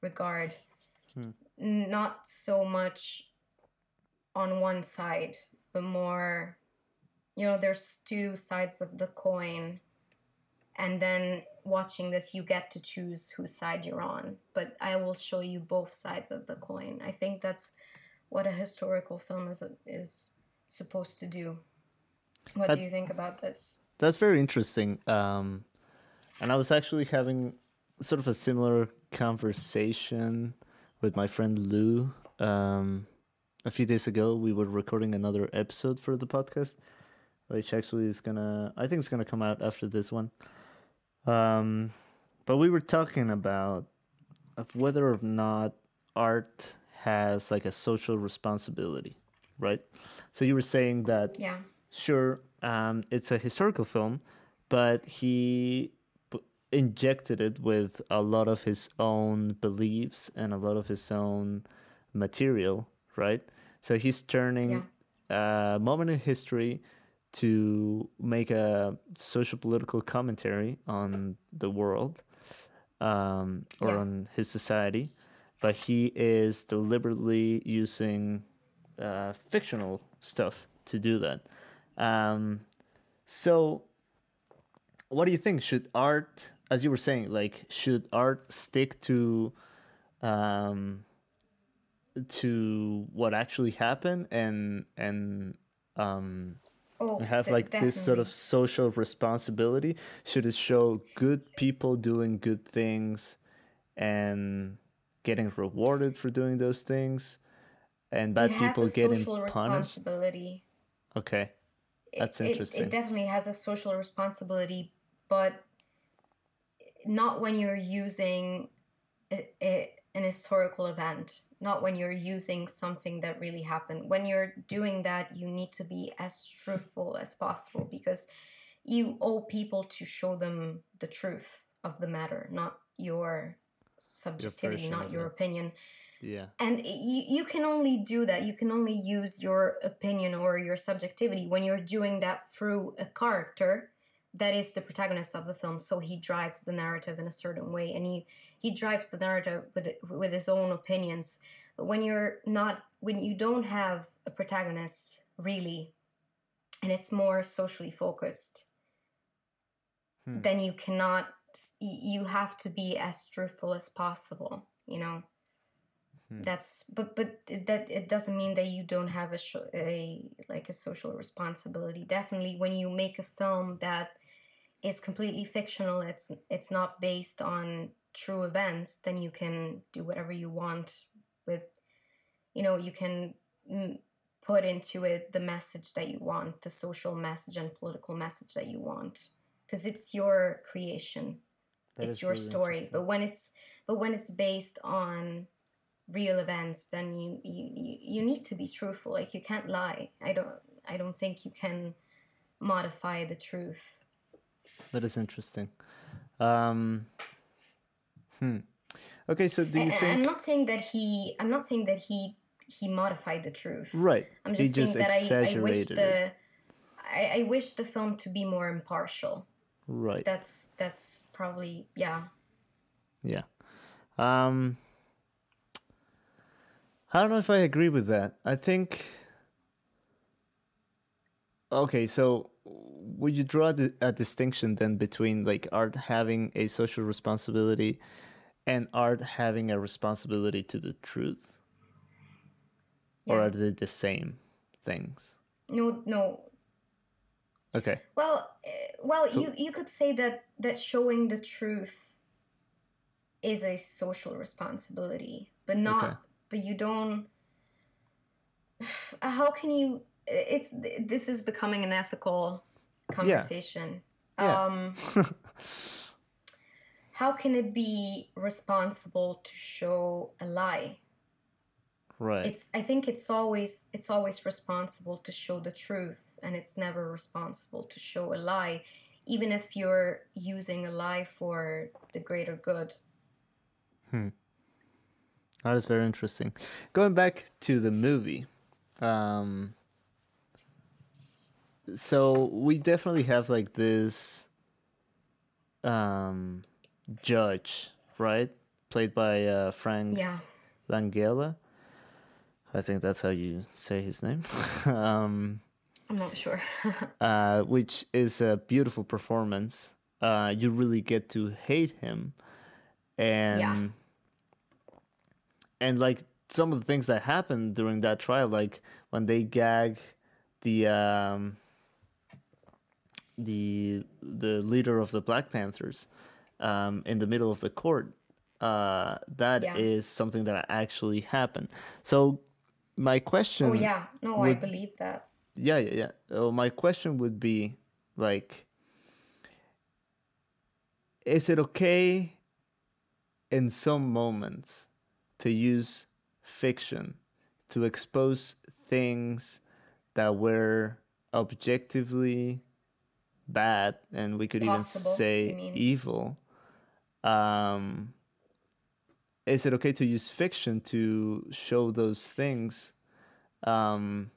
regard. Hmm. Not so much on one side, but more, you know, there's two sides of the coin. And then watching this, you get to choose whose side you're on. But I will show you both sides of the coin. I think that's what a historical film is is supposed to do. What That's- do you think about this? That's very interesting. Um, and I was actually having sort of a similar conversation with my friend Lou. Um, a few days ago, we were recording another episode for the podcast, which actually is gonna, I think it's gonna come out after this one. Um, but we were talking about of whether or not art has like a social responsibility, right? So you were saying that Yeah. sure, um, it's a historical film, but he injected it with a lot of his own beliefs and a lot of his own material, right? So he's turning a moment in history to make a social political commentary on the world um, or Yeah. on his society, but he is deliberately using uh, fictional stuff to do that. Um, so, what do you think? Should art, as you were saying, like, should art stick to, um, to what actually happened and and um, Oh, have like this sort of social responsibility? Should it show good people doing good things and getting rewarded for doing those things, and bad it has people a getting social punished? responsibility. Okay, It- That's it- interesting. It, definitely has a social responsibility, but not when you're using an historical event, not when you're using something that really happened. When you're doing that, you need to be as truthful as possible because you owe people to show them the truth of the matter, not your subjectivity, version not your it. opinion yeah, and you, you can only do that you can only use your opinion or your subjectivity when you're doing that through a character that is the protagonist of the film so he drives the narrative in a certain way and he he drives the narrative with with his own opinions but when you're not when you don't have a protagonist really and it's more socially focused Hmm. then you cannot you have to be as truthful as possible you know Hmm. that's but but it- that it doesn't mean that you don't have a, a like a social responsibility definitely when you make a film that is completely fictional it's it's not based on true events then you can do whatever you want with you know you can mm, put into it the message that you want the social message and political message that you want because it's your creation. That it's your really story. but when it's but when it's based on real events then you, you you you need to be truthful. Like you can't lie. I don't i don't think you can modify the truth that is interesting. Um, hmm. Okay, so do you And- think? i'm not saying that he i'm not saying that he he modified the truth Right. i'm he just saying just that I, I wish the it. I, I wish the film to be more impartial Right. that's that's probably yeah Yeah. Um I don't know if I agree with that. I think Okay, so would you draw a distinction then between like art having a social responsibility and art having a responsibility to the truth? Or are they the same things? no no Okay. Well, uh, well, So- you you could say that that showing the truth is a social responsibility, but not. Okay. But you don't. How can you? It's this is becoming an ethical conversation. Yeah. Um, how can it be responsible to show a lie? right. it's i think it's always it's always responsible to show the truth and it's never responsible to show a lie even if you're using a lie for the greater good Hmm. That is very interesting. Going back to the movie, um, so we definitely have like this um, judge, right? Played by uh, Frank yeah Langella. I think that's how you say his name. um, i'm not sure uh, which is a beautiful performance. Uh, you really get to hate him, and and like some of the things that happened during that trial, like when they gag the um, the the leader of the Black Panthers um, in the middle of the court. Uh, that Yeah. is something that actually happened. So my question, Oh yeah, no, I believe that. yeah, yeah, yeah. Uh, my question would be like, is it okay in some moments to use fiction to expose things that were objectively bad and we could Possible, even say mean? evil? Um, is it okay to use fiction to show those things? Um,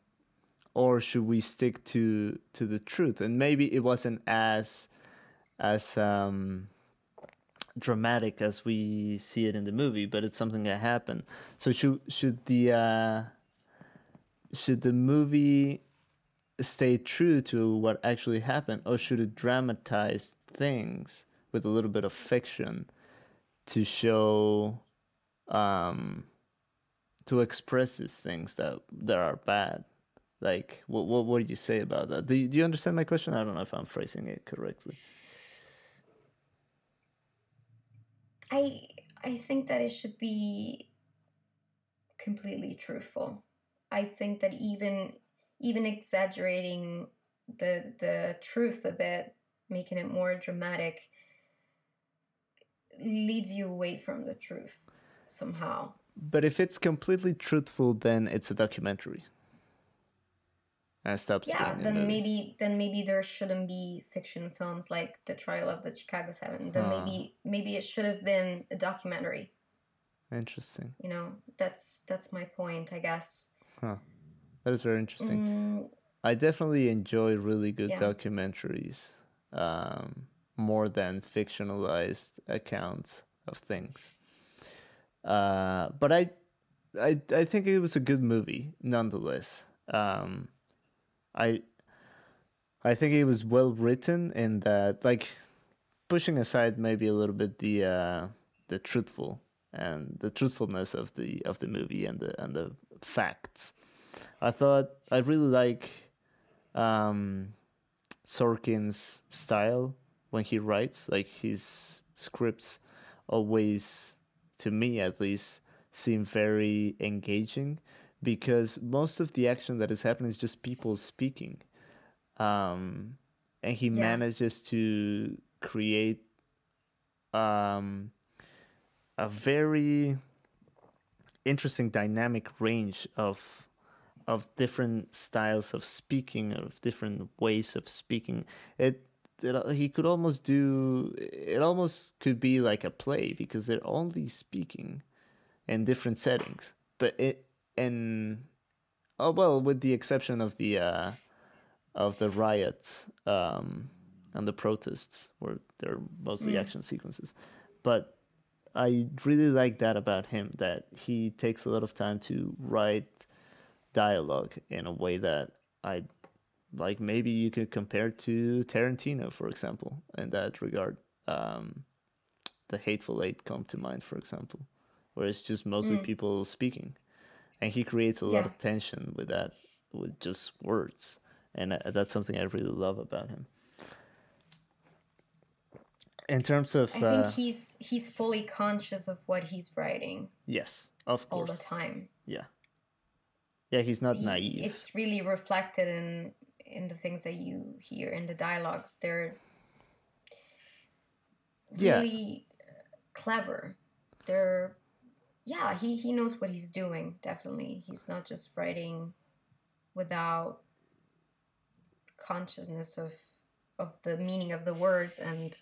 or should we stick to to the truth and maybe it wasn't as as um dramatic as we see it in the movie but it's something that happened so should should the uh should the movie stay true to what actually happened or should it dramatize things with a little bit of fiction to show um to express these things that that are bad? Like what what what do you say about that? Do you, do you understand my question? I don't know if i'm phrasing it correctly. I I think that it should be completely truthful. I think that even even exaggerating the the truth a bit, making it more dramatic, leads you away from the truth somehow. but if it's completely truthful then it's a documentary and it stops Yeah, then movie. maybe then maybe there shouldn't be fiction films like The Trial of the Chicago Seven. Then Ah. maybe maybe it should have been a documentary. interesting You know, that's that's my point, I guess. That is very interesting Mm, i definitely enjoy really good Yeah. documentaries um more than fictionalized accounts of things uh but i i i think it was a good movie nonetheless um I I think it was well written in that like pushing aside maybe a little bit the uh the truthful and the truthfulness of the of the movie and the and the facts. I thought I really like um Sorkin's style when he writes like his scripts always to me at least seem very engaging because most of the action that is happening is just people speaking um and he Yeah. manages to create um a very interesting dynamic range of of different styles of speaking of different ways of speaking. It, it he could almost do it almost could be like a play because they're only speaking in different settings. But it and oh well with the exception of the uh of the riots um and the protests where they're mostly Mm. action sequences. But i really like that about him that he takes a lot of time to write dialogue in a way that i like maybe you could compare to tarantino for example in that regard. Um the hateful eight come to mind for example where it's just mostly Mm. people speaking and he creates a lot of tension with that with just words and uh, that's something i really love about him. In terms of I uh, think he's he's fully conscious of what he's writing yes of course, all the time. yeah yeah he's not He- naive It's really reflected in in the things that you hear in the dialogues. They're Yeah. really clever. They're yeah, he he knows what he's doing, definitely. He's not just writing without consciousness of of the meaning of the words and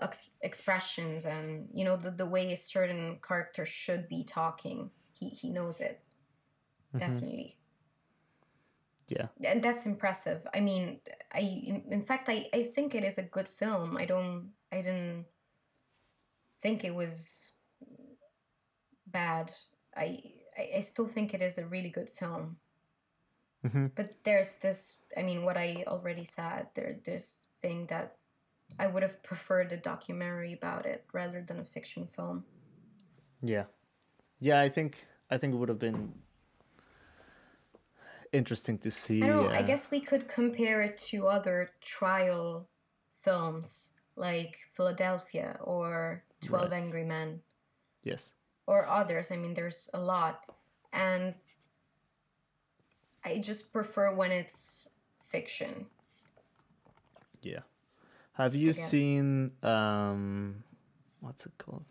ex- expressions and you know the, the way a certain character should be talking he he knows it. Definitely. Yeah. And that's impressive. I mean i in, fact I, I think it is a good film. I don't i didn't think it was bad. I i, still think it is a really good film. Hmm but there's this i mean what i already said there there's thing that i would have preferred a documentary about it rather than a fiction film. Yeah, yeah. I think I think it would have been interesting to see. I. I guess we could compare it to other trial films like Philadelphia or 12 Right. Angry Men Yes. or others. I mean, there's a lot. And I just prefer when it's fiction. Yeah. Have you seen um what's it called?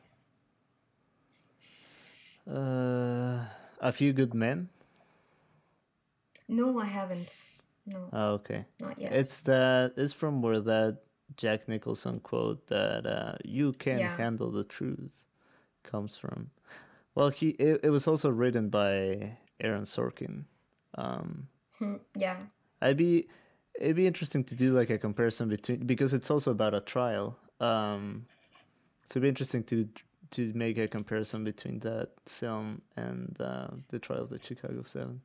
Uh A Few Good Men? No, I haven't. No, Oh, okay. not yet. It's that it's from where that Jack Nicholson quote that uh you can Yeah. handle the truth comes from. Well, he it, it was also written by Aaron Sorkin. Um Hmm, yeah. I'd be it'd be interesting to do like a comparison between because it's also about a trial. Um, so it'd be interesting to to make a comparison between that film and uh, the trial of the Chicago Seven.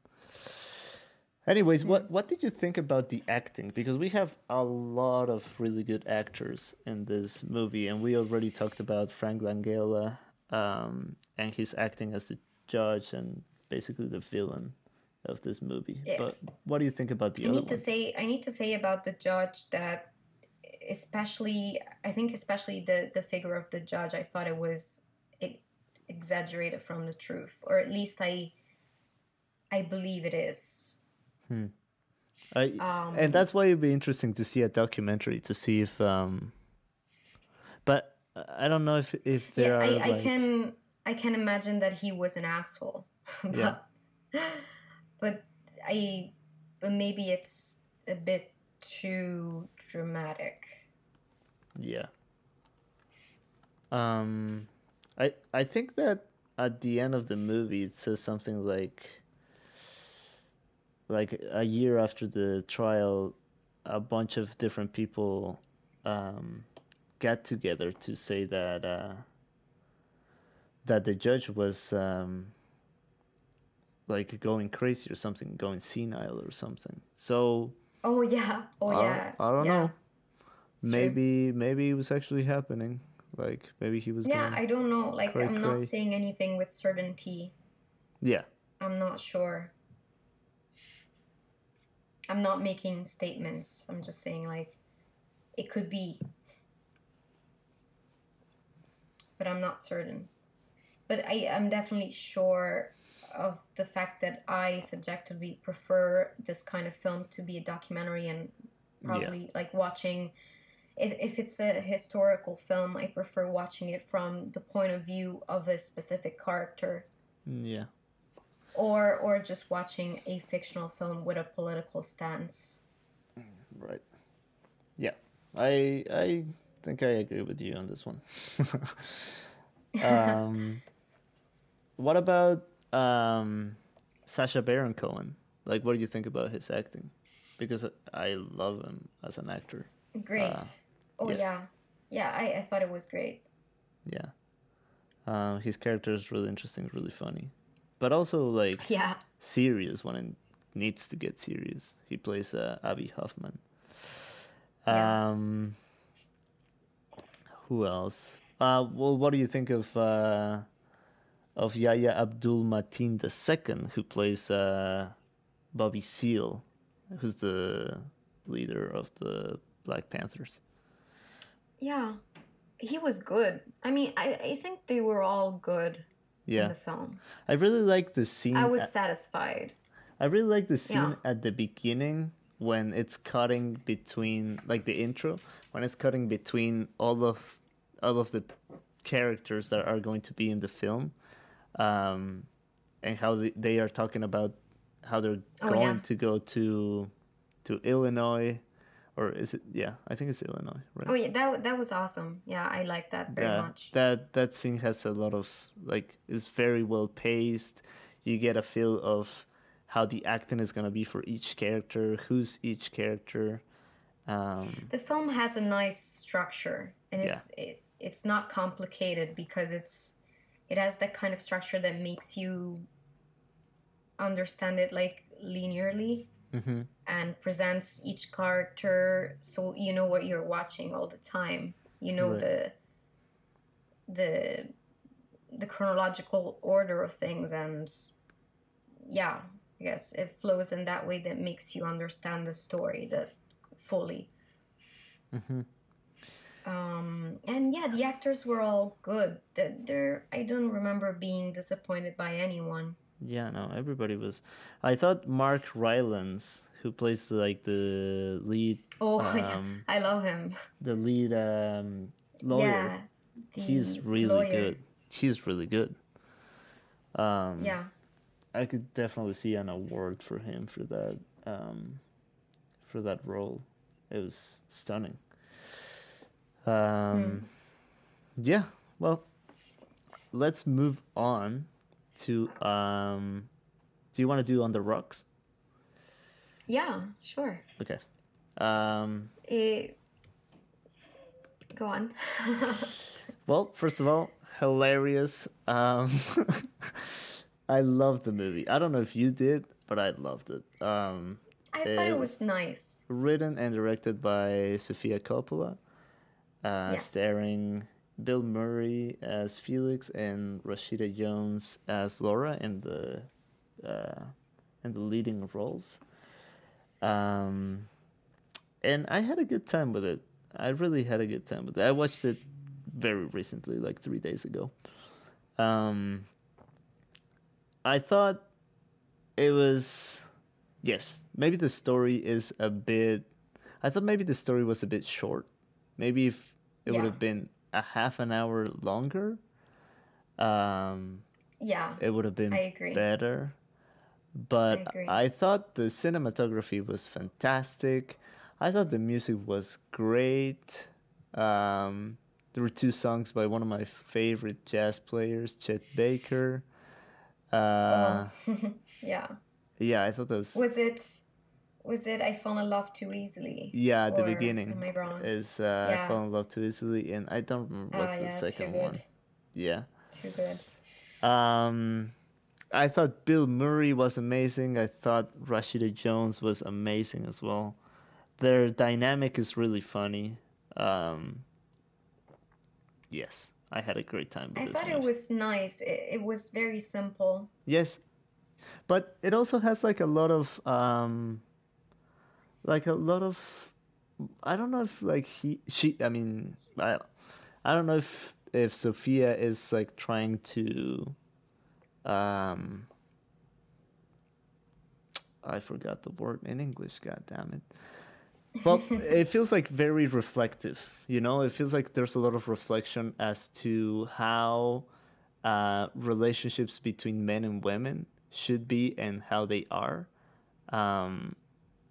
Anyways, what what did you think about the acting? Because we have a lot of really good actors in this movie, and we already talked about Frank Langella um, and his acting as the judge and basically the villain of this movie. Yeah. But what do you think about the I other need to say I need to say about the judge that especially I think especially the the figure of the judge I thought it was exaggerated from the truth or at least I I believe it is. I, Um, and that's why it'd be interesting to see a documentary to see if um but I don't know if if there yeah, are I, I can I can imagine that he was an asshole. but, Yeah. but I but maybe it's a bit too dramatic. yeah um I I think that at the end of the movie it says something like like a year after the trial a bunch of different people um got together to say that uh that the judge was um like going crazy or something going senile or something so Oh yeah. Oh I- yeah. I don't yeah. know. It's true. maybe maybe it was actually happening like maybe he was Yeah, I don't know. Like, cray I'm not cray. saying anything with certainty. yeah I'm not sure. I'm not making statements. I'm just saying, like, it could be. But I'm not certain. But I, I'm definitely sure of the fact that I subjectively prefer this kind of film to be a documentary and probably like watching if, if it's a historical film i prefer watching it from the point of view of a specific character yeah or or just watching a fictional film with a political stance. Right. Yeah. I i think i agree with you on this one. Um what about um Sacha Baron Cohen? Like what do you think about his acting? Because i love him as an actor. Great. Uh, oh yes. yeah. Yeah I, I thought it was great. Yeah. Uh, his character is really interesting really funny but also like yeah serious when it needs to get serious. He plays uh, Abbie Hoffman. Yeah. Um, who else? Uh, well, what do you think of uh, of Yahya Abdul Mateen II, who plays uh, Bobby Seale, who's the leader of the Black Panthers? yeah he was good i mean i, I think they were all good in Yeah, the film I really like the scene. i was at- satisfied I really like the scene Yeah. at the beginning when it's cutting between like the intro when it's cutting between all of all of the characters that are going to be in the film um and how they, they are talking about how they're Oh, going yeah. to go to to Illinois or is it yeah I think it's Illinois right oh yeah that, that was awesome yeah i liked that very that, much That that scene has a lot of like is very well paced. You get a feel of how the acting is gonna be for each character, who's each character. Um, the film has a nice structure and Yeah. it's it, it's not complicated because it's it has that kind of structure that makes you understand it like linearly mhm, and presents each character so you know what you're watching all the time you know Right. the the the chronological order of things and yeah I guess it flows in that way that makes you understand the story that fully. hmm Um, and yeah, the actors were all good. The- They're, I don't remember being disappointed by anyone. Yeah, no, everybody was. I thought Mark Rylance, who plays like the lead, Oh yeah, um, I love him. the lead um, lawyer, Yeah, he's really lawyer. good. He's really good. Um, Yeah, I could definitely see an award for him for that um, for that role. It was stunning. Um, Yeah, well, let's move on to. Um, do you want to do on the rocks? yeah, sure. Okay. Um, It, go on. well, first of all, hilarious. Um, I loved the movie. I don't know if you did, but I loved it. Um, I thought Eh, it was nice. written and directed by Sofia Coppola, uh, Yeah. starring Bill Murray as Felix and Rashida Jones as Laura in the uh, in the leading roles. Um, and I had a good time with it. I really had a good time with it. I watched it very recently, like three days ago. Um, I thought it was yes maybe the story is a bit i thought maybe the story was a bit short maybe if it would have been a half an hour longer um Yeah, it would have been I agree. better but agree. I thought the cinematography was fantastic i thought the music was great um there were two songs by one of my favorite jazz players chet baker uh Oh. yeah. yeah i thought that was Was it? Was it? I fell in love too easily. Yeah, the beginning Am I wrong? is uh, I Yeah. fell in love too easily, and I don't remember Oh what's yeah, the second too one. good. Yeah. Too good. Um, I thought Bill Murray was amazing. I thought Rashida Jones was amazing as well. Their dynamic is really funny. Um, yes, I had a great time with I thought it was nice. It, it was very simple. Yes, but it also has like a lot of um, like a lot of I don't know if like he she I mean I I don't know if if Sofia is like trying to um I forgot the word in English. God damn it. Well, it feels like very reflective. You know, it feels like there's a lot of reflection as to how uh, relationships between men and women should be and how they are. Um,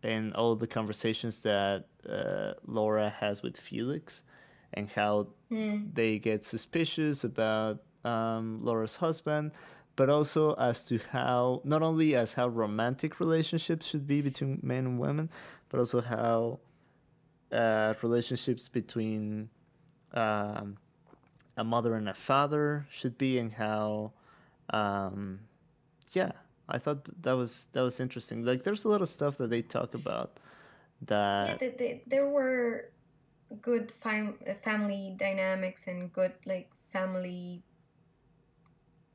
and all the conversations that uh, Laura has with Felix and how Hmm. they get suspicious about um, Laura's husband, but also as to how not only as how romantic relationships should be between men and women, but also how uh, relationships between um, a mother and a father should be, and how, um, yeah, I thought that was that was interesting. Like, there's a lot of stuff that they talk about that yeah, the, the, there were good fam- family dynamics and good like family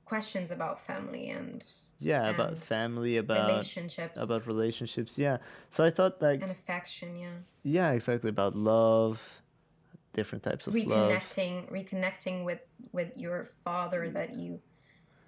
questions about family and yeah about family about relationships about relationships yeah so i thought like and affection. Yeah, yeah exactly about love different types of love reconnecting, reconnecting with with your father that you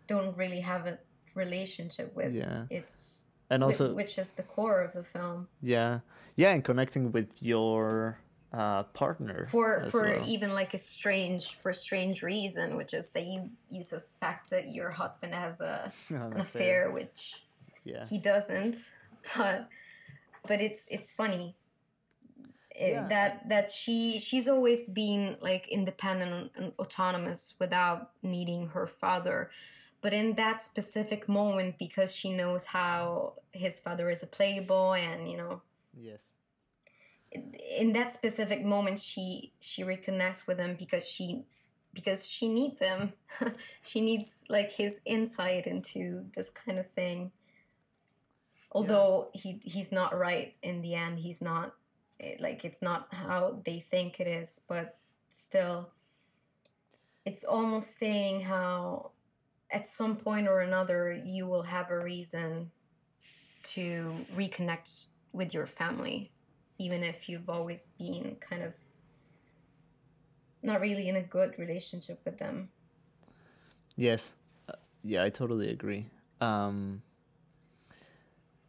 don't really have a relationship with. yeah It's and also which is the core of the film. yeah yeah and connecting with your uh partner for for well. even like a strange for a strange reason which is that you you suspect that your husband has a An an affair which yeah he doesn't but but it's it's funny Eh, Yeah. that that she she's always been like independent and autonomous without needing her father but in that specific moment because she knows how his father is a playboy and you know yes. in that specific moment she she reconnects with him because she because she needs him. She needs like his insight into this kind of thing. Although he he's not right in the end. He's not like it's not how they think it is but still it's almost saying how at some point or another you will have a reason to reconnect with your family, even if you've always been kind of not really in a good relationship with them. Yes. Uh, yeah, I totally agree. Um,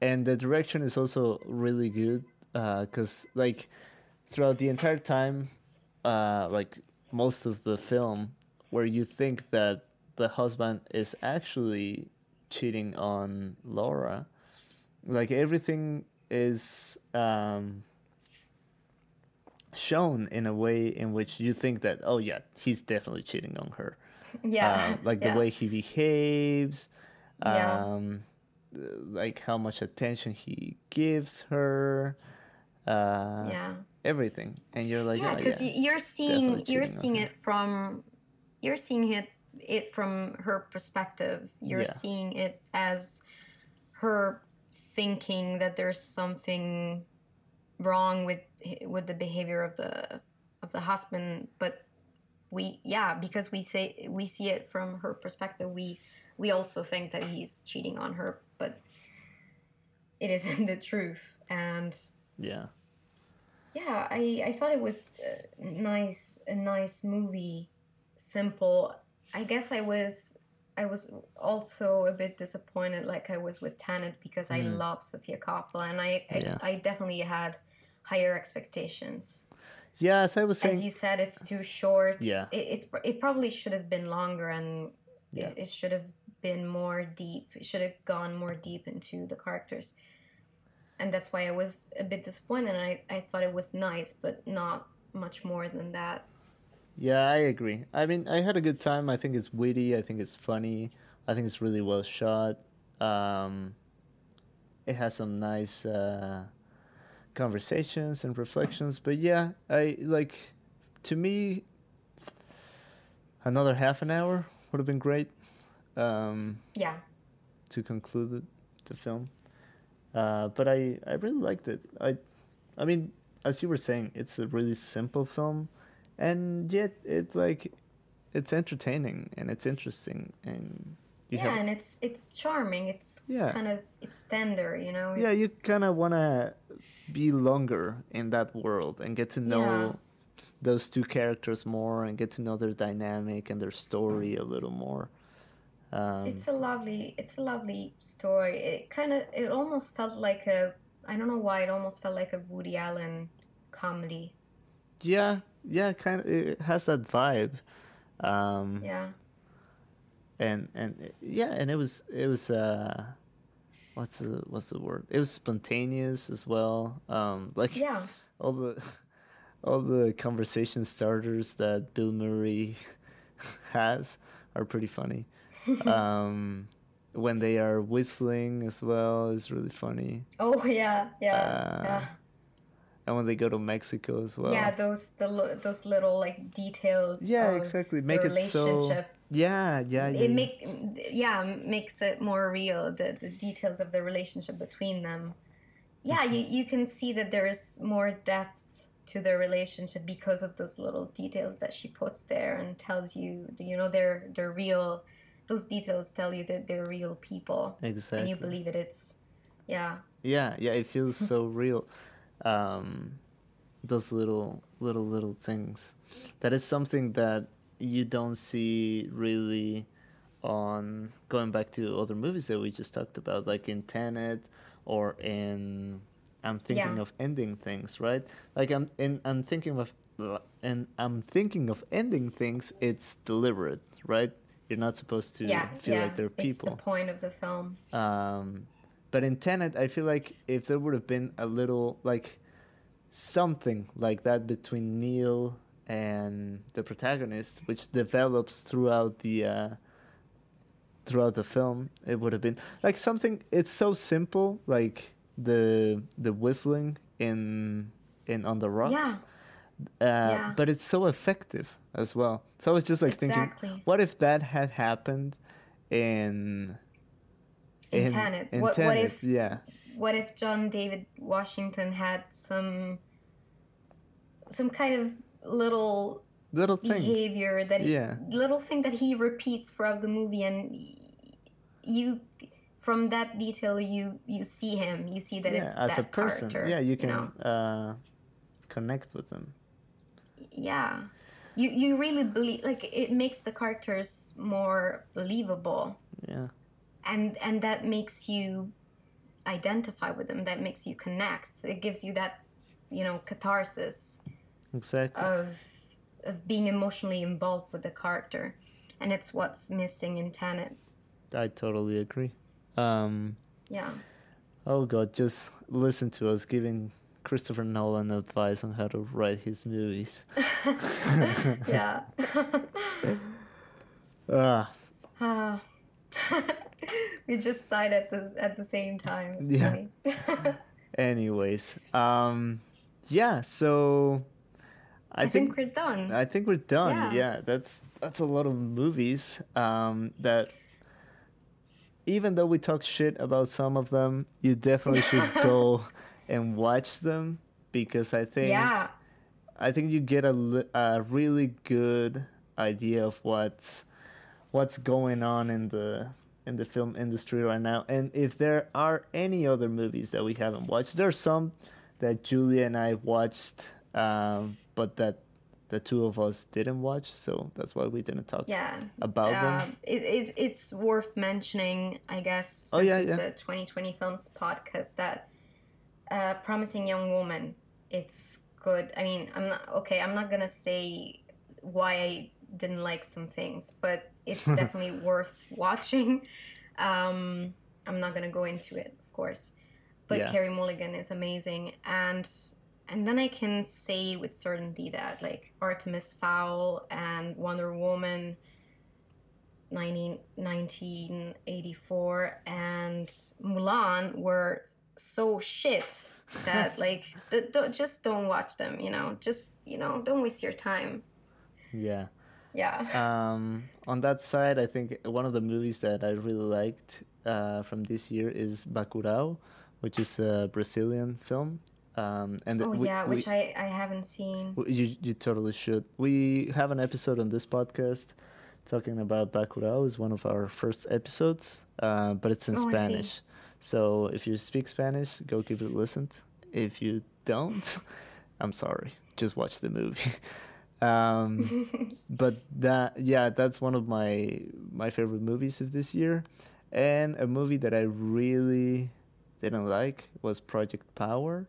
and the direction is also really good because, like, throughout the entire time, uh, like most of the film, where you think that the husband is actually cheating on Laura, like everything is um, shown in a way in which you think that oh yeah he's definitely cheating on her Yeah. uh, like yeah. the way he behaves Yeah. um like how much attention he gives her uh yeah. everything and you're like yeah oh, because yeah. you're seeing you're seeing it from you're seeing it it from her perspective. You're Yeah. seeing it as her thinking that there's something wrong with with the behavior of the of the husband but we yeah because we say we see it from her perspective. We we also think that he's cheating on her but it isn't the truth. And yeah. Yeah, I, I thought it was uh, nice, a nice movie, simple. I guess I was I was also a bit disappointed, like I was with Tenet, because I Mm. love Sofia Coppola, and I I, Yeah. I definitely had higher expectations. yeah as i was saying As you said, it's too short. Yeah. it, it's it probably should have been longer, and Yeah. it, it should have been more deep. It should have gone more deep into the characters, and that's why I was a bit disappointed. And I I thought it was nice, but not much more than that. Yeah, I agree. I mean, I had a good time. I think it's witty. I think it's funny. I think it's really well shot. Um, it has some nice uh, conversations and reflections. But yeah, I like. To me, another half an hour would have been great um, Yeah, to conclude the, the film. Uh, but I, I really liked it. I, I mean, as you were saying, it's a really simple film, and yet it's like, it's entertaining and it's interesting and you yeah, have and it's it's charming. It's Yeah. kind of it's tender, you know. yeah you kind of want to be longer in that world and get to know Yeah. those two characters more and get to know their dynamic and their story a little more. Um, it's a lovely it's a lovely story it kind of it almost felt like a i don't know why it almost felt like a woody allen comedy yeah, yeah, kind of. It has that vibe. Um, yeah and and yeah and it was it was uh what's the what's the word it was spontaneous as well um like yeah all the all the conversation starters that bill murray has are pretty funny um when they are whistling as well is really funny oh yeah yeah Uh, yeah and when they go to mexico as well. Yeah those the those little like details Yeah, exactly. the Make it so- yeah yeah yeah, it yeah. make yeah makes it more real the, the details of the relationship between them. Yeah Mm-hmm. you, you can see that there is more depth to their relationship because of those little details that she puts there and tells you you know they're they're real those details tell you that they're real people. Exactly and you believe it it's yeah. Yeah yeah it feels so real um those little little little things. That is something that you don't see really on going back to other movies that we just talked about like in Tenet or in I'm thinking Yeah. of ending things right? Like I'm in I'm thinking of and I'm thinking of ending things it's deliberate right? You're not supposed to yeah feel yeah. like they're people. it's the point of the film. Um, but in Tenet, I feel like if there would have been a little like something like that between Neil and the protagonist, which develops throughout the uh, throughout the film, it would have been like something. It's so simple, like the the whistling in in on the rocks. yeah Uh, Yeah. But it's so effective as well. So I was just like thinking, what if that had happened in In Tenet. In What- what if- yeah, what if John David Washington had some some kind of little little thing. behavior that he, Yeah. little thing that he repeats throughout the movie and you from that detail you you see him you see that yeah, it's as that a person. character, yeah, you can know? uh, connect with them. yeah you you really believe like it makes the characters more believable Yeah, and and that makes you identify with them that makes you connect it gives you that you know catharsis exactly. of of being emotionally involved with the character and it's what's missing in Tenet I totally agree. Um, yeah oh god, just listen to us giving Christopher Nolan advice on how to write his movies. yeah Ah, Ah. we just sighed at the at the same time it's Yeah. funny anyways, um, yeah. So I, I, think, we're done I think we're done. Yeah. Yeah, that's that's a lot of movies. Um, that even though we talk shit about some of them, you definitely should go and watch them because I think yeah I think you get a, a really good idea of what's what's going on in the in the film industry right now. And if there are any other movies that we haven't watched, there are some that Julia and I watched, um, but that the two of us didn't watch. So that's why we didn't talk yeah about them. Um, it, it, it's worth mentioning, I guess, since Oh, yeah, it's yeah. a 2020 Films podcast, that uh, Promising Young Woman, it's good. I mean, I'm not, okay, I'm not gonna say why I didn't like some things, but it's definitely worth watching. Um, I'm not gonna go into it, of course. But Yeah. Carey Mulligan is amazing. And and then I can say with certainty that like Artemis Fowl and Wonder Woman 19, 1984 and Mulan were so shit that like don't, just don't watch them you know just you know don't waste your time Yeah. Yeah Um, on that side, I think one of the movies that I really liked uh, from this year is Bacurau, which is a Brazilian film. Um, and oh we- yeah we- which I, I haven't seen You you totally should. We have an episode on this podcast talking about Bacurau. is one of our first episodes, uh, but it's in Oh, Spanish. So if you speak Spanish, go give it a listen. If you don't, I'm sorry. Just watch the movie. um, but that yeah, that's one of my my favorite movies of this year, and a movie that I really didn't like was Project Power.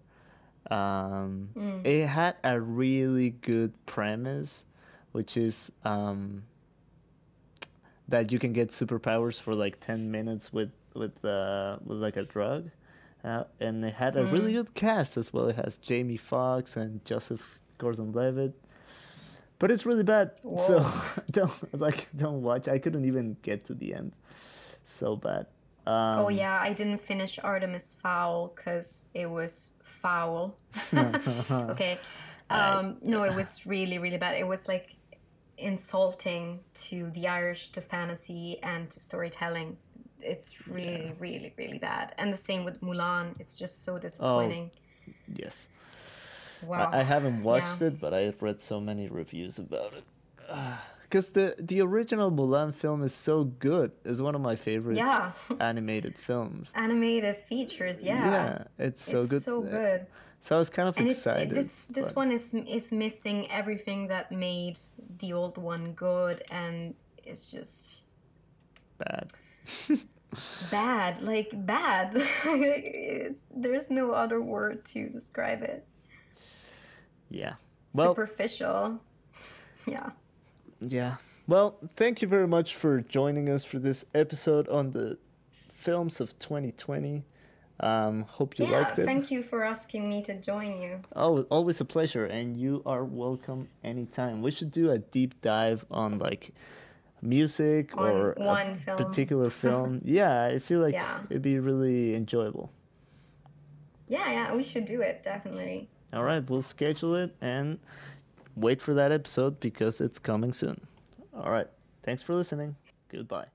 Um, Mm. It had a really good premise, which is um, that you can get superpowers for like ten minutes with with uh, with like a drug, uh, and it had a really Mm. good cast as well. It has Jamie Foxx and Joseph Gordon-Levitt, but it's really bad. So don't like don't watch. I couldn't even get to the end. So bad. Um, oh yeah i didn't finish artemis fowl because it was foul okay um no it was really really bad it was like insulting to the irish to fantasy and to storytelling it's really really really bad and the same with mulan it's just so disappointing Yes. Wow I, I haven't watched Yeah. it, but I've read so many reviews about it. Because the the original Mulan film is so good. It's one of my favorite yeah animated films. animated features yeah, Yeah, it's so it's good. so Uh, good So I was kind of and it's excited. this this but- one is is missing everything that made the old one good and it's just bad. bad like bad it's, there's no other word to describe it Yeah. Well, superficial yeah yeah. Well, thank you very much for joining us for this episode on the films of 2020. Um, hope you yeah liked it. thank you for asking me to join you Oh, always a pleasure, and you are welcome anytime. We should do a deep dive on like music On or one a film. particular film. yeah, I feel like Yeah. it'd be really enjoyable. yeah yeah we should do it definitely All right, we'll schedule it and wait for that episode because it's coming soon. All right, thanks for listening. Goodbye.